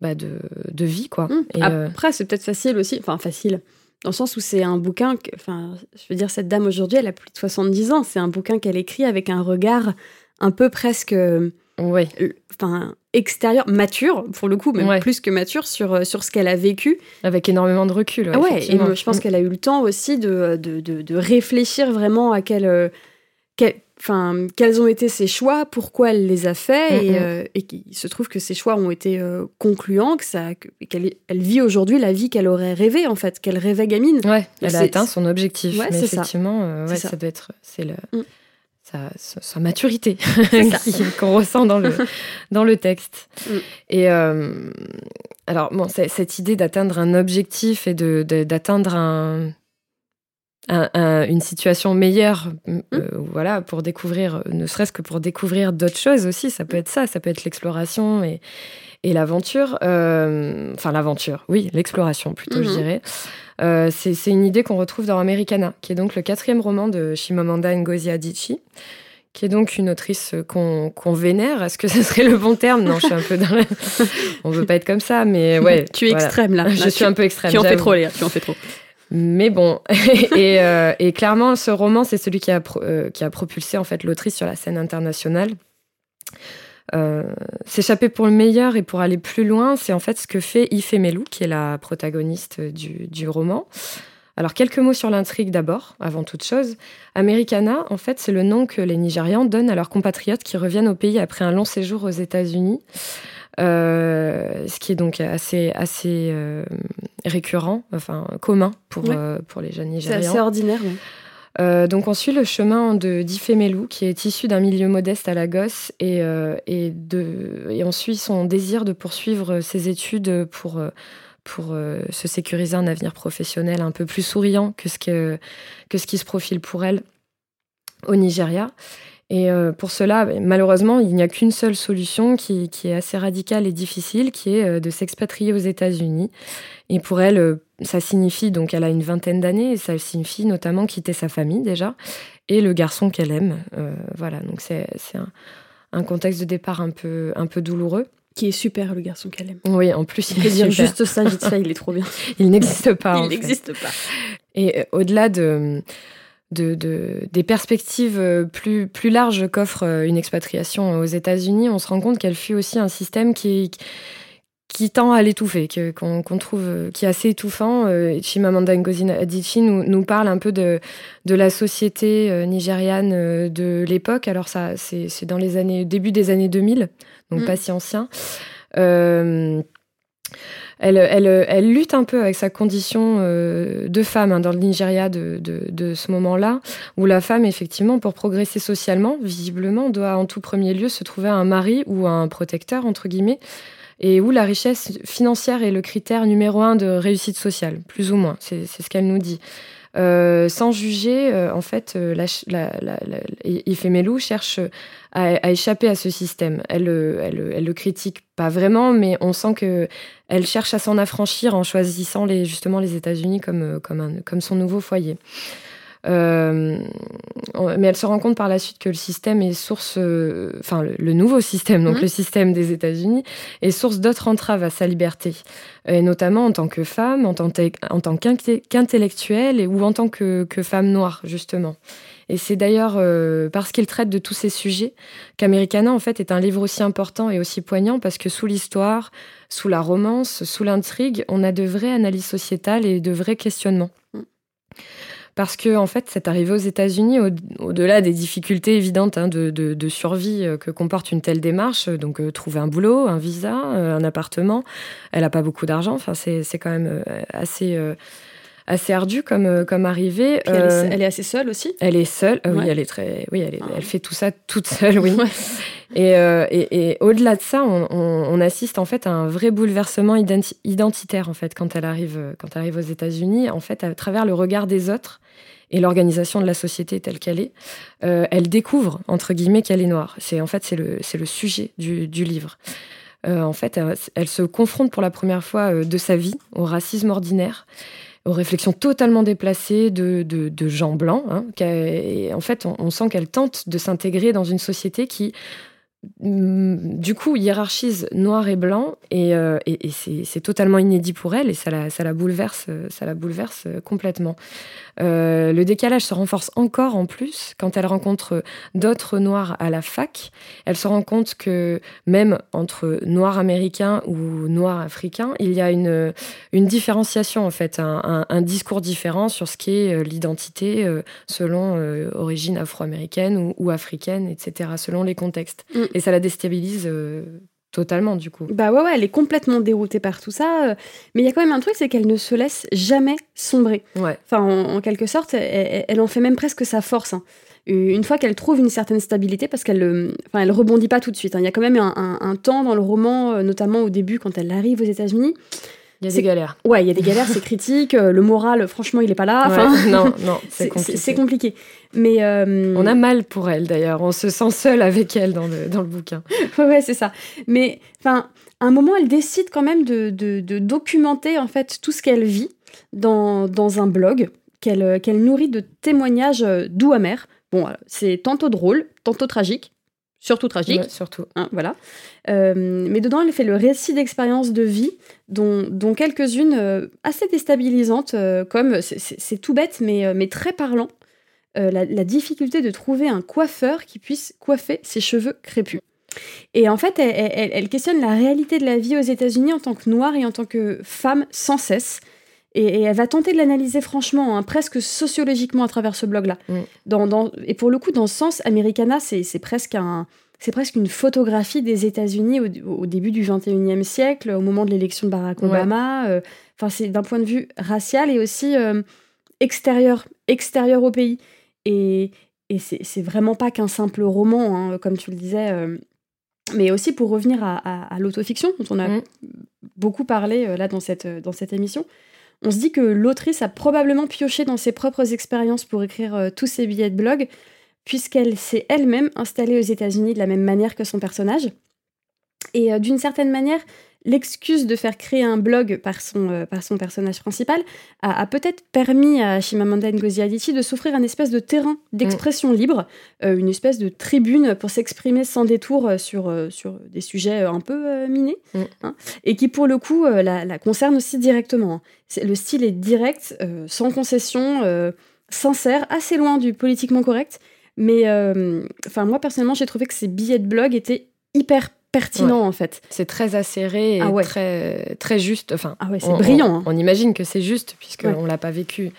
bah de, de vie. quoi. Et Après, c'est peut-être facile aussi, enfin facile dans le sens où c'est un bouquin, enfin, je veux dire, cette dame aujourd'hui, elle a plus de 70 ans, c'est un bouquin qu'elle écrit avec un regard un peu presque... Oui. Enfin, extérieur, mature, pour le coup, même plus que mature, sur, euh, sur ce qu'elle a vécu. Avec énormément de recul. Ouais, et je pense mm. qu'elle a eu le temps aussi de, de, de, réfléchir vraiment à quel, euh, quel, enfin, quels ont été ses choix, pourquoi elle les a faits, et, euh, qu'il se trouve que ces choix ont été euh, concluants, que ça, qu'elle elle vit aujourd'hui la vie qu'elle aurait rêvé en fait, qu'elle rêvait gamine. Ouais, elle a atteint son objectif. mais effectivement, euh, ça. ça. doit être, c'est le. Mm. Sa, maturité [LAUGHS] qu'on ressent dans le, [LAUGHS] dans le texte. Mm. Et alors, bon, cette idée d'atteindre un objectif et de, d'atteindre un, une situation meilleure, euh, mmh. voilà, pour découvrir, ne serait-ce que pour découvrir d'autres choses aussi. Ça peut être ça, ça peut être l'exploration et, et l'aventure. Euh, enfin, l'aventure, oui, l'exploration plutôt, je mmh. dirais. Euh, c'est une idée qu'on retrouve dans Americana, qui est donc le quatrième roman de Chimamanda Ngozi Adichie qui est donc une autrice qu'on vénère. Est-ce que ce serait le bon terme? Non, je suis un peu dans la... [LAUGHS] On veut pas être comme ça, mais ouais. tu es extrême là. Je suis un peu extrême. Tu en fais trop, Léa. Tu en fais trop. Mais bon, [LAUGHS] euh, et, clairement, ce roman, c'est celui qui a, euh, qui a propulsé en fait l'autrice sur la scène internationale. Euh, s'échapper pour le meilleur et pour aller plus loin, c'est en fait ce que fait Ifemelu, qui est la protagoniste du, du roman. Alors, quelques mots sur l'intrigue d'abord, avant toute chose. Americana, en fait, c'est le nom que les Nigérians donnent à leurs compatriotes qui reviennent au pays après un long séjour aux États-Unis. Euh, ce qui est donc assez, assez euh, récurrent, enfin commun pour, euh, pour les jeunes Nigérians. C'est assez ordinaire. donc on suit le chemin de Difemelu, qui est issu d'un milieu modeste à Lagos, et, et, de, et on suit son désir de poursuivre ses études pour, pour se sécuriser un avenir professionnel un peu plus souriant que ce, que, que ce qui se profile pour elle au Nigeria. Et pour cela, malheureusement, il n'y a qu'une seule solution qui, qui, est assez radicale et difficile, qui est de s'expatrier aux États-Unis. Et pour elle, ça signifie, donc elle a une vingtaine d'années, et ça signifie notamment quitter sa famille déjà, et le garçon qu'elle aime. voilà, donc c'est un, un, contexte de départ un peu, un peu douloureux. Qui est super, le garçon qu'elle aime. Oui, en plus, il peut dire juste ça, vite ça, il est trop bien. [LAUGHS] il n'existe pas. [LAUGHS] il n'existe pas. Et euh, au-delà de, de, des perspectives euh, plus, plus larges qu'offre euh, une expatriation aux États-Unis, on se rend compte qu'elle fut aussi un système qui, qui tend à l'étouffer, qu'on trouve qui est assez étouffant. Chimamanda Ngozi Adichie nous, nous, parle un peu de, de la société nigériane de l'époque. Alors ça, c'est dans les années début des années 2000 donc mm. pas si ancien. Euh, elle, elle, elle, lutte un peu avec sa condition euh, de femme hein, dans le Nigeria de, de, de ce moment-là, où la femme, effectivement, pour progresser socialement, visiblement, doit en tout premier lieu se trouver un mari ou un protecteur, entre guillemets, et où la richesse financière est le critère numéro un de réussite sociale, plus ou moins. C'est ce qu'elle nous dit. Euh, sans juger, euh, en fait, euh, la, la, la, cherche à, échapper à ce système. Elle, elle, elle, le critique pas vraiment, mais on sent que elle cherche à s'en affranchir en choisissant les, justement les États-Unis comme, comme, un, comme son nouveau foyer. Euh, mais elle se rend compte par la suite que le système est source, euh, enfin le, nouveau système, donc mhm. le système des États-Unis, est source d'autres entraves à sa liberté, et notamment en tant que femme, en tant, qu'intellectuelle ou en tant que, femme noire justement. Et c'est d'ailleurs euh, parce qu'il traite de tous ces sujets qu'Americana, en fait, est un livre aussi important et aussi poignant parce que sous l'histoire, sous la romance, sous l'intrigue, on a de vraies analyses sociétales et de vrais questionnements. Mm parce que en fait, cette arrivée aux États-Unis, au-delà des difficultés évidentes hein, de, survie euh, que comporte une telle démarche, euh, donc euh, trouver un boulot, un visa, un appartement, elle n'a pas beaucoup d'argent. Enfin, c'est quand même assez assez ardu comme comme arrivée. elle, est, assez seule aussi? Elle est seule. Oui, elle est très. Oui, elle, elle fait tout ça toute seule. Oui. [LAUGHS] Et, et, au-delà de ça, on, on, assiste en fait à un vrai bouleversement identitaire en fait quand elle arrive quand elle arrive aux États-Unis. En fait, à travers le regard des autres et l'organisation de la société telle qu'elle est, euh, elle découvre, entre guillemets, qu'elle est noire. C'est En fait, c'est le, le sujet du, du livre. Euh, en fait, elle, se confronte pour la première fois euh, de sa vie au racisme ordinaire, aux réflexions totalement déplacées de, de, de gens blancs. Hein, et en fait, on, sent qu'elle tente de s'intégrer dans une société qui Mm, du coup, hiérarchise noir et blanc, et, euh, c'est totalement inédit pour elle, et ça ça la bouleverse, ça la bouleverse complètement. Euh, le décalage se renforce encore en plus quand elle rencontre d'autres noirs à la fac. Elle se rend compte que même entre noirs américains ou noirs africains, il y a une, une différenciation en fait, un, discours différent sur ce qu'est euh, l'identité selon origine afro-américaine ou, ou, africaine, etc., selon les contextes. Mm. Et ça la déstabilise euh, totalement, du coup. Bah ouais, ouais, elle est complètement déroutée par tout ça. Euh, mais il y a quand même un truc, c'est qu'elle ne se laisse jamais sombrer. Ouais. Enfin, en, quelque sorte, elle, en fait même presque sa force. Hein. Une fois qu'elle trouve une certaine stabilité, parce qu'elle enfin, elle rebondit pas tout de suite. Hein. Il y a quand même un, un, temps dans le roman, euh, notamment au début, quand elle arrive aux États-Unis, il y a des galères. Ouais, il y a des galères, c'est critique. Euh, le moral, franchement, il est pas là. Enfin, [LAUGHS] non, non, c'est compliqué. C'est compliqué. Mais euh, on a mal pour elle d'ailleurs. On se sent seul avec elle dans le, dans le bouquin. [LAUGHS] ouais, c'est ça. Mais enfin, à un moment, elle décide quand même de, de, de documenter en fait tout ce qu'elle vit dans, dans un blog qu'elle euh, qu'elle nourrit de témoignages doux amers. Bon, c'est tantôt drôle, tantôt tragique, surtout tragique. surtout. Hein, voilà. Euh, mais dedans, elle fait le récit d'expériences de vie, dont, dont quelques-unes euh, assez déstabilisantes, euh, comme, c'est tout bête, mais, mais très parlant, la, difficulté de trouver un coiffeur qui puisse coiffer ses cheveux crépus. Et en fait, elle, elle, questionne la réalité de la vie aux États-Unis en tant que noire et en tant que femme sans cesse. Et, elle va tenter de l'analyser franchement, hein, presque sociologiquement à travers ce blog-là. Mm. Dans, et pour le coup, dans ce sens, Americana, c'est presque un, c'est presque une photographie des États-Unis au, début du 21e siècle, au moment de l'élection de Barack Obama. Euh, enfin, c'est d'un point de vue racial et aussi euh, extérieur, extérieur au pays. Et, et c'est vraiment pas qu'un simple roman, hein, comme tu le disais. Euh, mais aussi pour revenir à, à, l'autofiction, dont on a mm. beaucoup parlé là dans cette, dans cette émission. On se dit que l'autrice a probablement pioché dans ses propres expériences pour écrire tous ses billets de blog, puisqu'elle s'est elle-même installée aux États-Unis de la même manière que son personnage. Et euh, d'une certaine manière, l'excuse de faire créer un blog par son, euh, par son personnage principal a, peut-être permis à Shimamanda Ngozi Adichie de s'offrir un espèce de terrain d'expression mm. libre, euh, une espèce de tribune pour s'exprimer sans détour sur, sur des sujets un peu minés, mm. hein, et qui pour le coup la, la concerne aussi directement. Hein. Le style est direct, sans concession, sincère, assez loin du politiquement correct, mais enfin moi personnellement j'ai trouvé que ces billets de blog étaient hyper pertinent en fait. C'est très acéré et ah très, très juste. Enfin, ah c'est brillant. Hein. On, imagine que c'est juste puisqu'on ne l'a pas vécu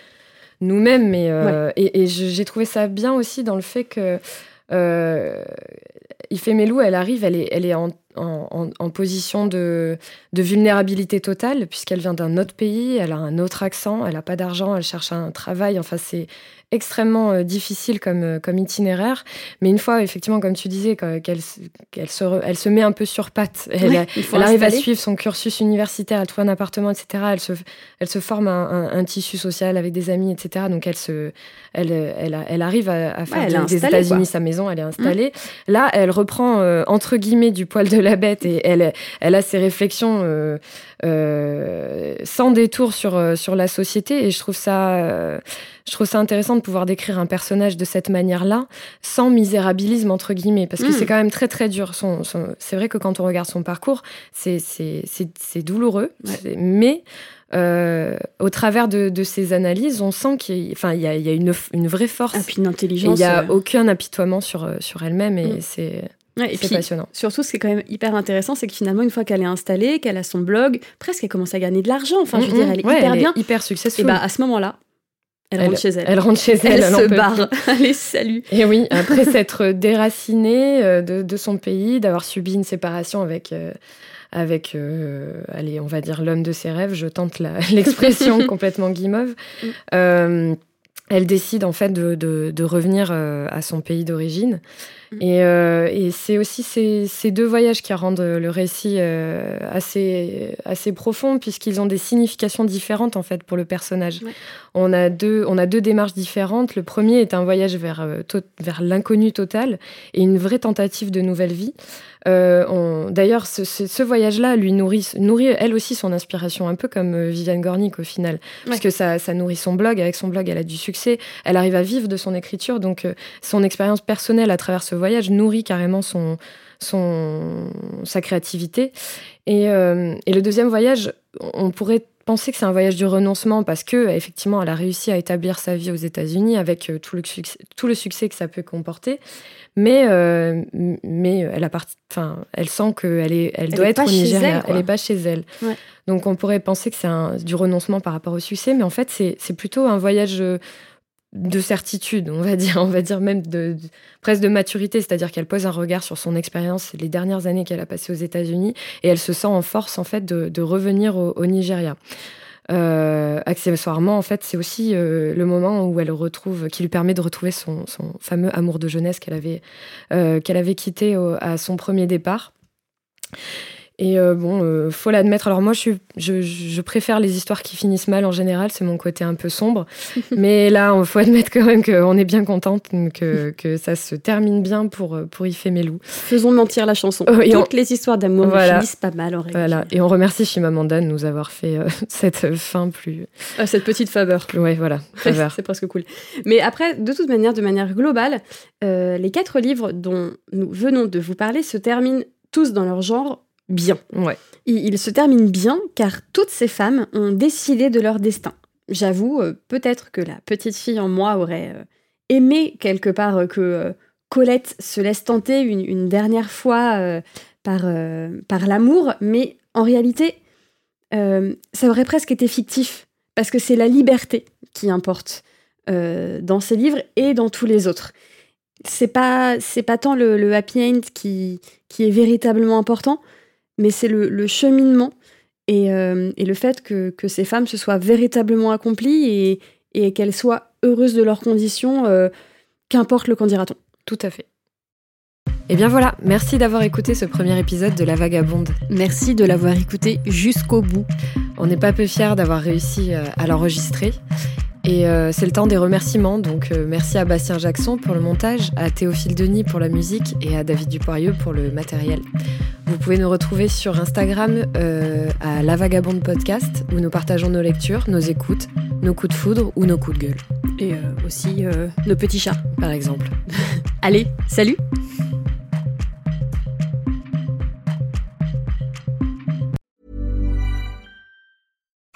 nous-mêmes. Mais, euh, Et, j'ai trouvé ça bien aussi dans le fait que euh, Ifemelu, elle arrive, elle est, elle est en, en, position de, de, vulnérabilité totale puisqu'elle vient d'un autre pays, elle a un autre accent, elle n'a pas d'argent, elle cherche un travail. Enfin, c'est extrêmement euh, difficile comme, euh, comme itinéraire. Mais une fois, effectivement, comme tu disais, qu'elle qu'elle se, elle se met un peu sur pattes, elle, arrive à suivre son cursus universitaire, elle trouve un appartement, etc. Elle se, elle se forme un, tissu social avec des amis, etc. Donc elle, se, elle, elle, elle arrive à, faire des, États-Unis sa maison, elle est installée. Mmh. Là, elle reprend, euh, entre guillemets, du poil de la bête et elle, elle a ses réflexions sans détour sur, sur la société. Et je trouve ça je trouve ça intéressant de pouvoir décrire un personnage de cette manière-là, sans misérabilisme, entre guillemets, parce que c'est hmm. quand même très très dur. Son, c'est vrai que quand on regarde son parcours, c'est, c'est, douloureux, mais euh, au travers de, de, ces analyses, on sent qu'il y, enfin, il y, a, il y a une, une, vraie force. Et ah, puis une intelligence. Il n'y a euh, aucun apitoiement sur, euh, sur elle-même et hmm. c'est. et puis, passionnant. Surtout, ce qui est quand même hyper intéressant, c'est que finalement, une fois qu'elle est installée, qu'elle a son blog, presque elle commence à gagner de l'argent. Enfin, je veux dire, elle est hyper bien. hyper successful. Et bah, à ce moment-là, elle, rentre chez elle. Elle rentre chez elle. Elle, se barre. [LAUGHS] Allez, salut. Et oui, après [LAUGHS] s'être déracinée euh, de, son pays, d'avoir subi une séparation avec, euh, avec euh, allez, on va dire l'homme de ses rêves, je tente [LAUGHS] l'expression complètement guimauve. Mm. elle décide en fait de, de revenir à son pays d'origine. Mm. Et, et c'est aussi ces, ces, deux voyages qui rendent le récit assez, assez profond, puisqu'ils ont des significations différentes en fait pour le personnage on a deux, on a deux démarches différentes. Le premier est un voyage vers, euh, vers l'inconnu total et une vraie tentative de nouvelle vie. Euh, d'ailleurs, ce, voyage-là lui nourrit, nourrit elle aussi son inspiration, un peu comme euh, Viviane Gornick au final, parce que ça, ça, nourrit son blog. Avec son blog, elle a du succès. Elle arrive à vivre de son écriture, donc son expérience personnelle à travers ce voyage nourrit carrément son, son, sa créativité. Et, et le deuxième voyage, on pourrait penser que c'est un voyage du renoncement parce que effectivement elle a réussi à établir sa vie aux États-Unis avec euh, tout le succès, tout le succès que ça peut comporter. Mais euh, mais elle a enfin elle sent qu'elle est elle, doit être au Nigeria. elle, n'est pas chez elle. Donc on pourrait penser que c'est du renoncement par rapport au succès mais en fait c'est plutôt un voyage euh, de certitude, on va dire, on va dire même de, presque de maturité, c'est-à-dire qu'elle pose un regard sur son expérience les dernières années qu'elle a passées aux États-Unis et elle se sent en force en fait de, revenir au, Nigeria. Euh, accessoirement, en fait, c'est aussi euh, le moment où elle retrouve, qui lui permet de retrouver son, fameux amour de jeunesse qu'elle avait, euh, qu'elle avait quitté à son premier départ. Et euh, bon, euh, faut l'admettre. Alors moi, je, je, je, préfère les histoires qui finissent mal en général. C'est mon côté un peu sombre. [LAUGHS] Mais là, il faut admettre quand même qu'on est bien contente que, que ça se termine bien pour pour Melou. Faisons mentir la chanson. Oh, Toutes les histoires d'amour finissent pas mal en réalité. Voilà. Et on remercie Shimamanda de nous avoir fait euh, [LAUGHS] cette fin plus. Ah, cette petite faveur. Ouais, voilà. [LAUGHS] C'est presque cool. Mais après, de toute manière, de manière globale, les quatre livres dont nous venons de vous parler se terminent tous dans leur genre bien. Ouais. Il, se termine bien car toutes ces femmes ont décidé de leur destin. J'avoue, euh, peut-être que la petite fille en moi aurait euh, aimé quelque part euh, que Colette se laisse tenter une, dernière fois par, par l'amour, mais en réalité, ça aurait presque été fictif parce que c'est la liberté qui importe dans ces livres et dans tous les autres. C'est pas c'est pas tant le, happy end qui, qui est véritablement important, mais c'est le, cheminement euh, et, le fait que, ces femmes se soient véritablement accomplies et, qu'elles soient heureuses de leurs conditions, euh, qu'importe le candidaton. Tout à fait. Et eh bien voilà, merci d'avoir écouté ce premier épisode de La Vagabonde. Merci de l'avoir écouté jusqu'au bout. On n'est pas peu fiers d'avoir réussi euh, à l'enregistrer. Et euh, c'est le temps des remerciements, donc euh, merci à Bastien Jackson pour le montage, à Théophile Denis pour la musique et à David Dupoirieux pour le matériel. Vous pouvez nous retrouver sur Instagram euh, à La Vagabonde Podcast où nous partageons nos lectures, nos écoutes, nos coups de foudre ou nos coups de gueule. Et aussi nos petits chats, par exemple. [LAUGHS] Allez, salut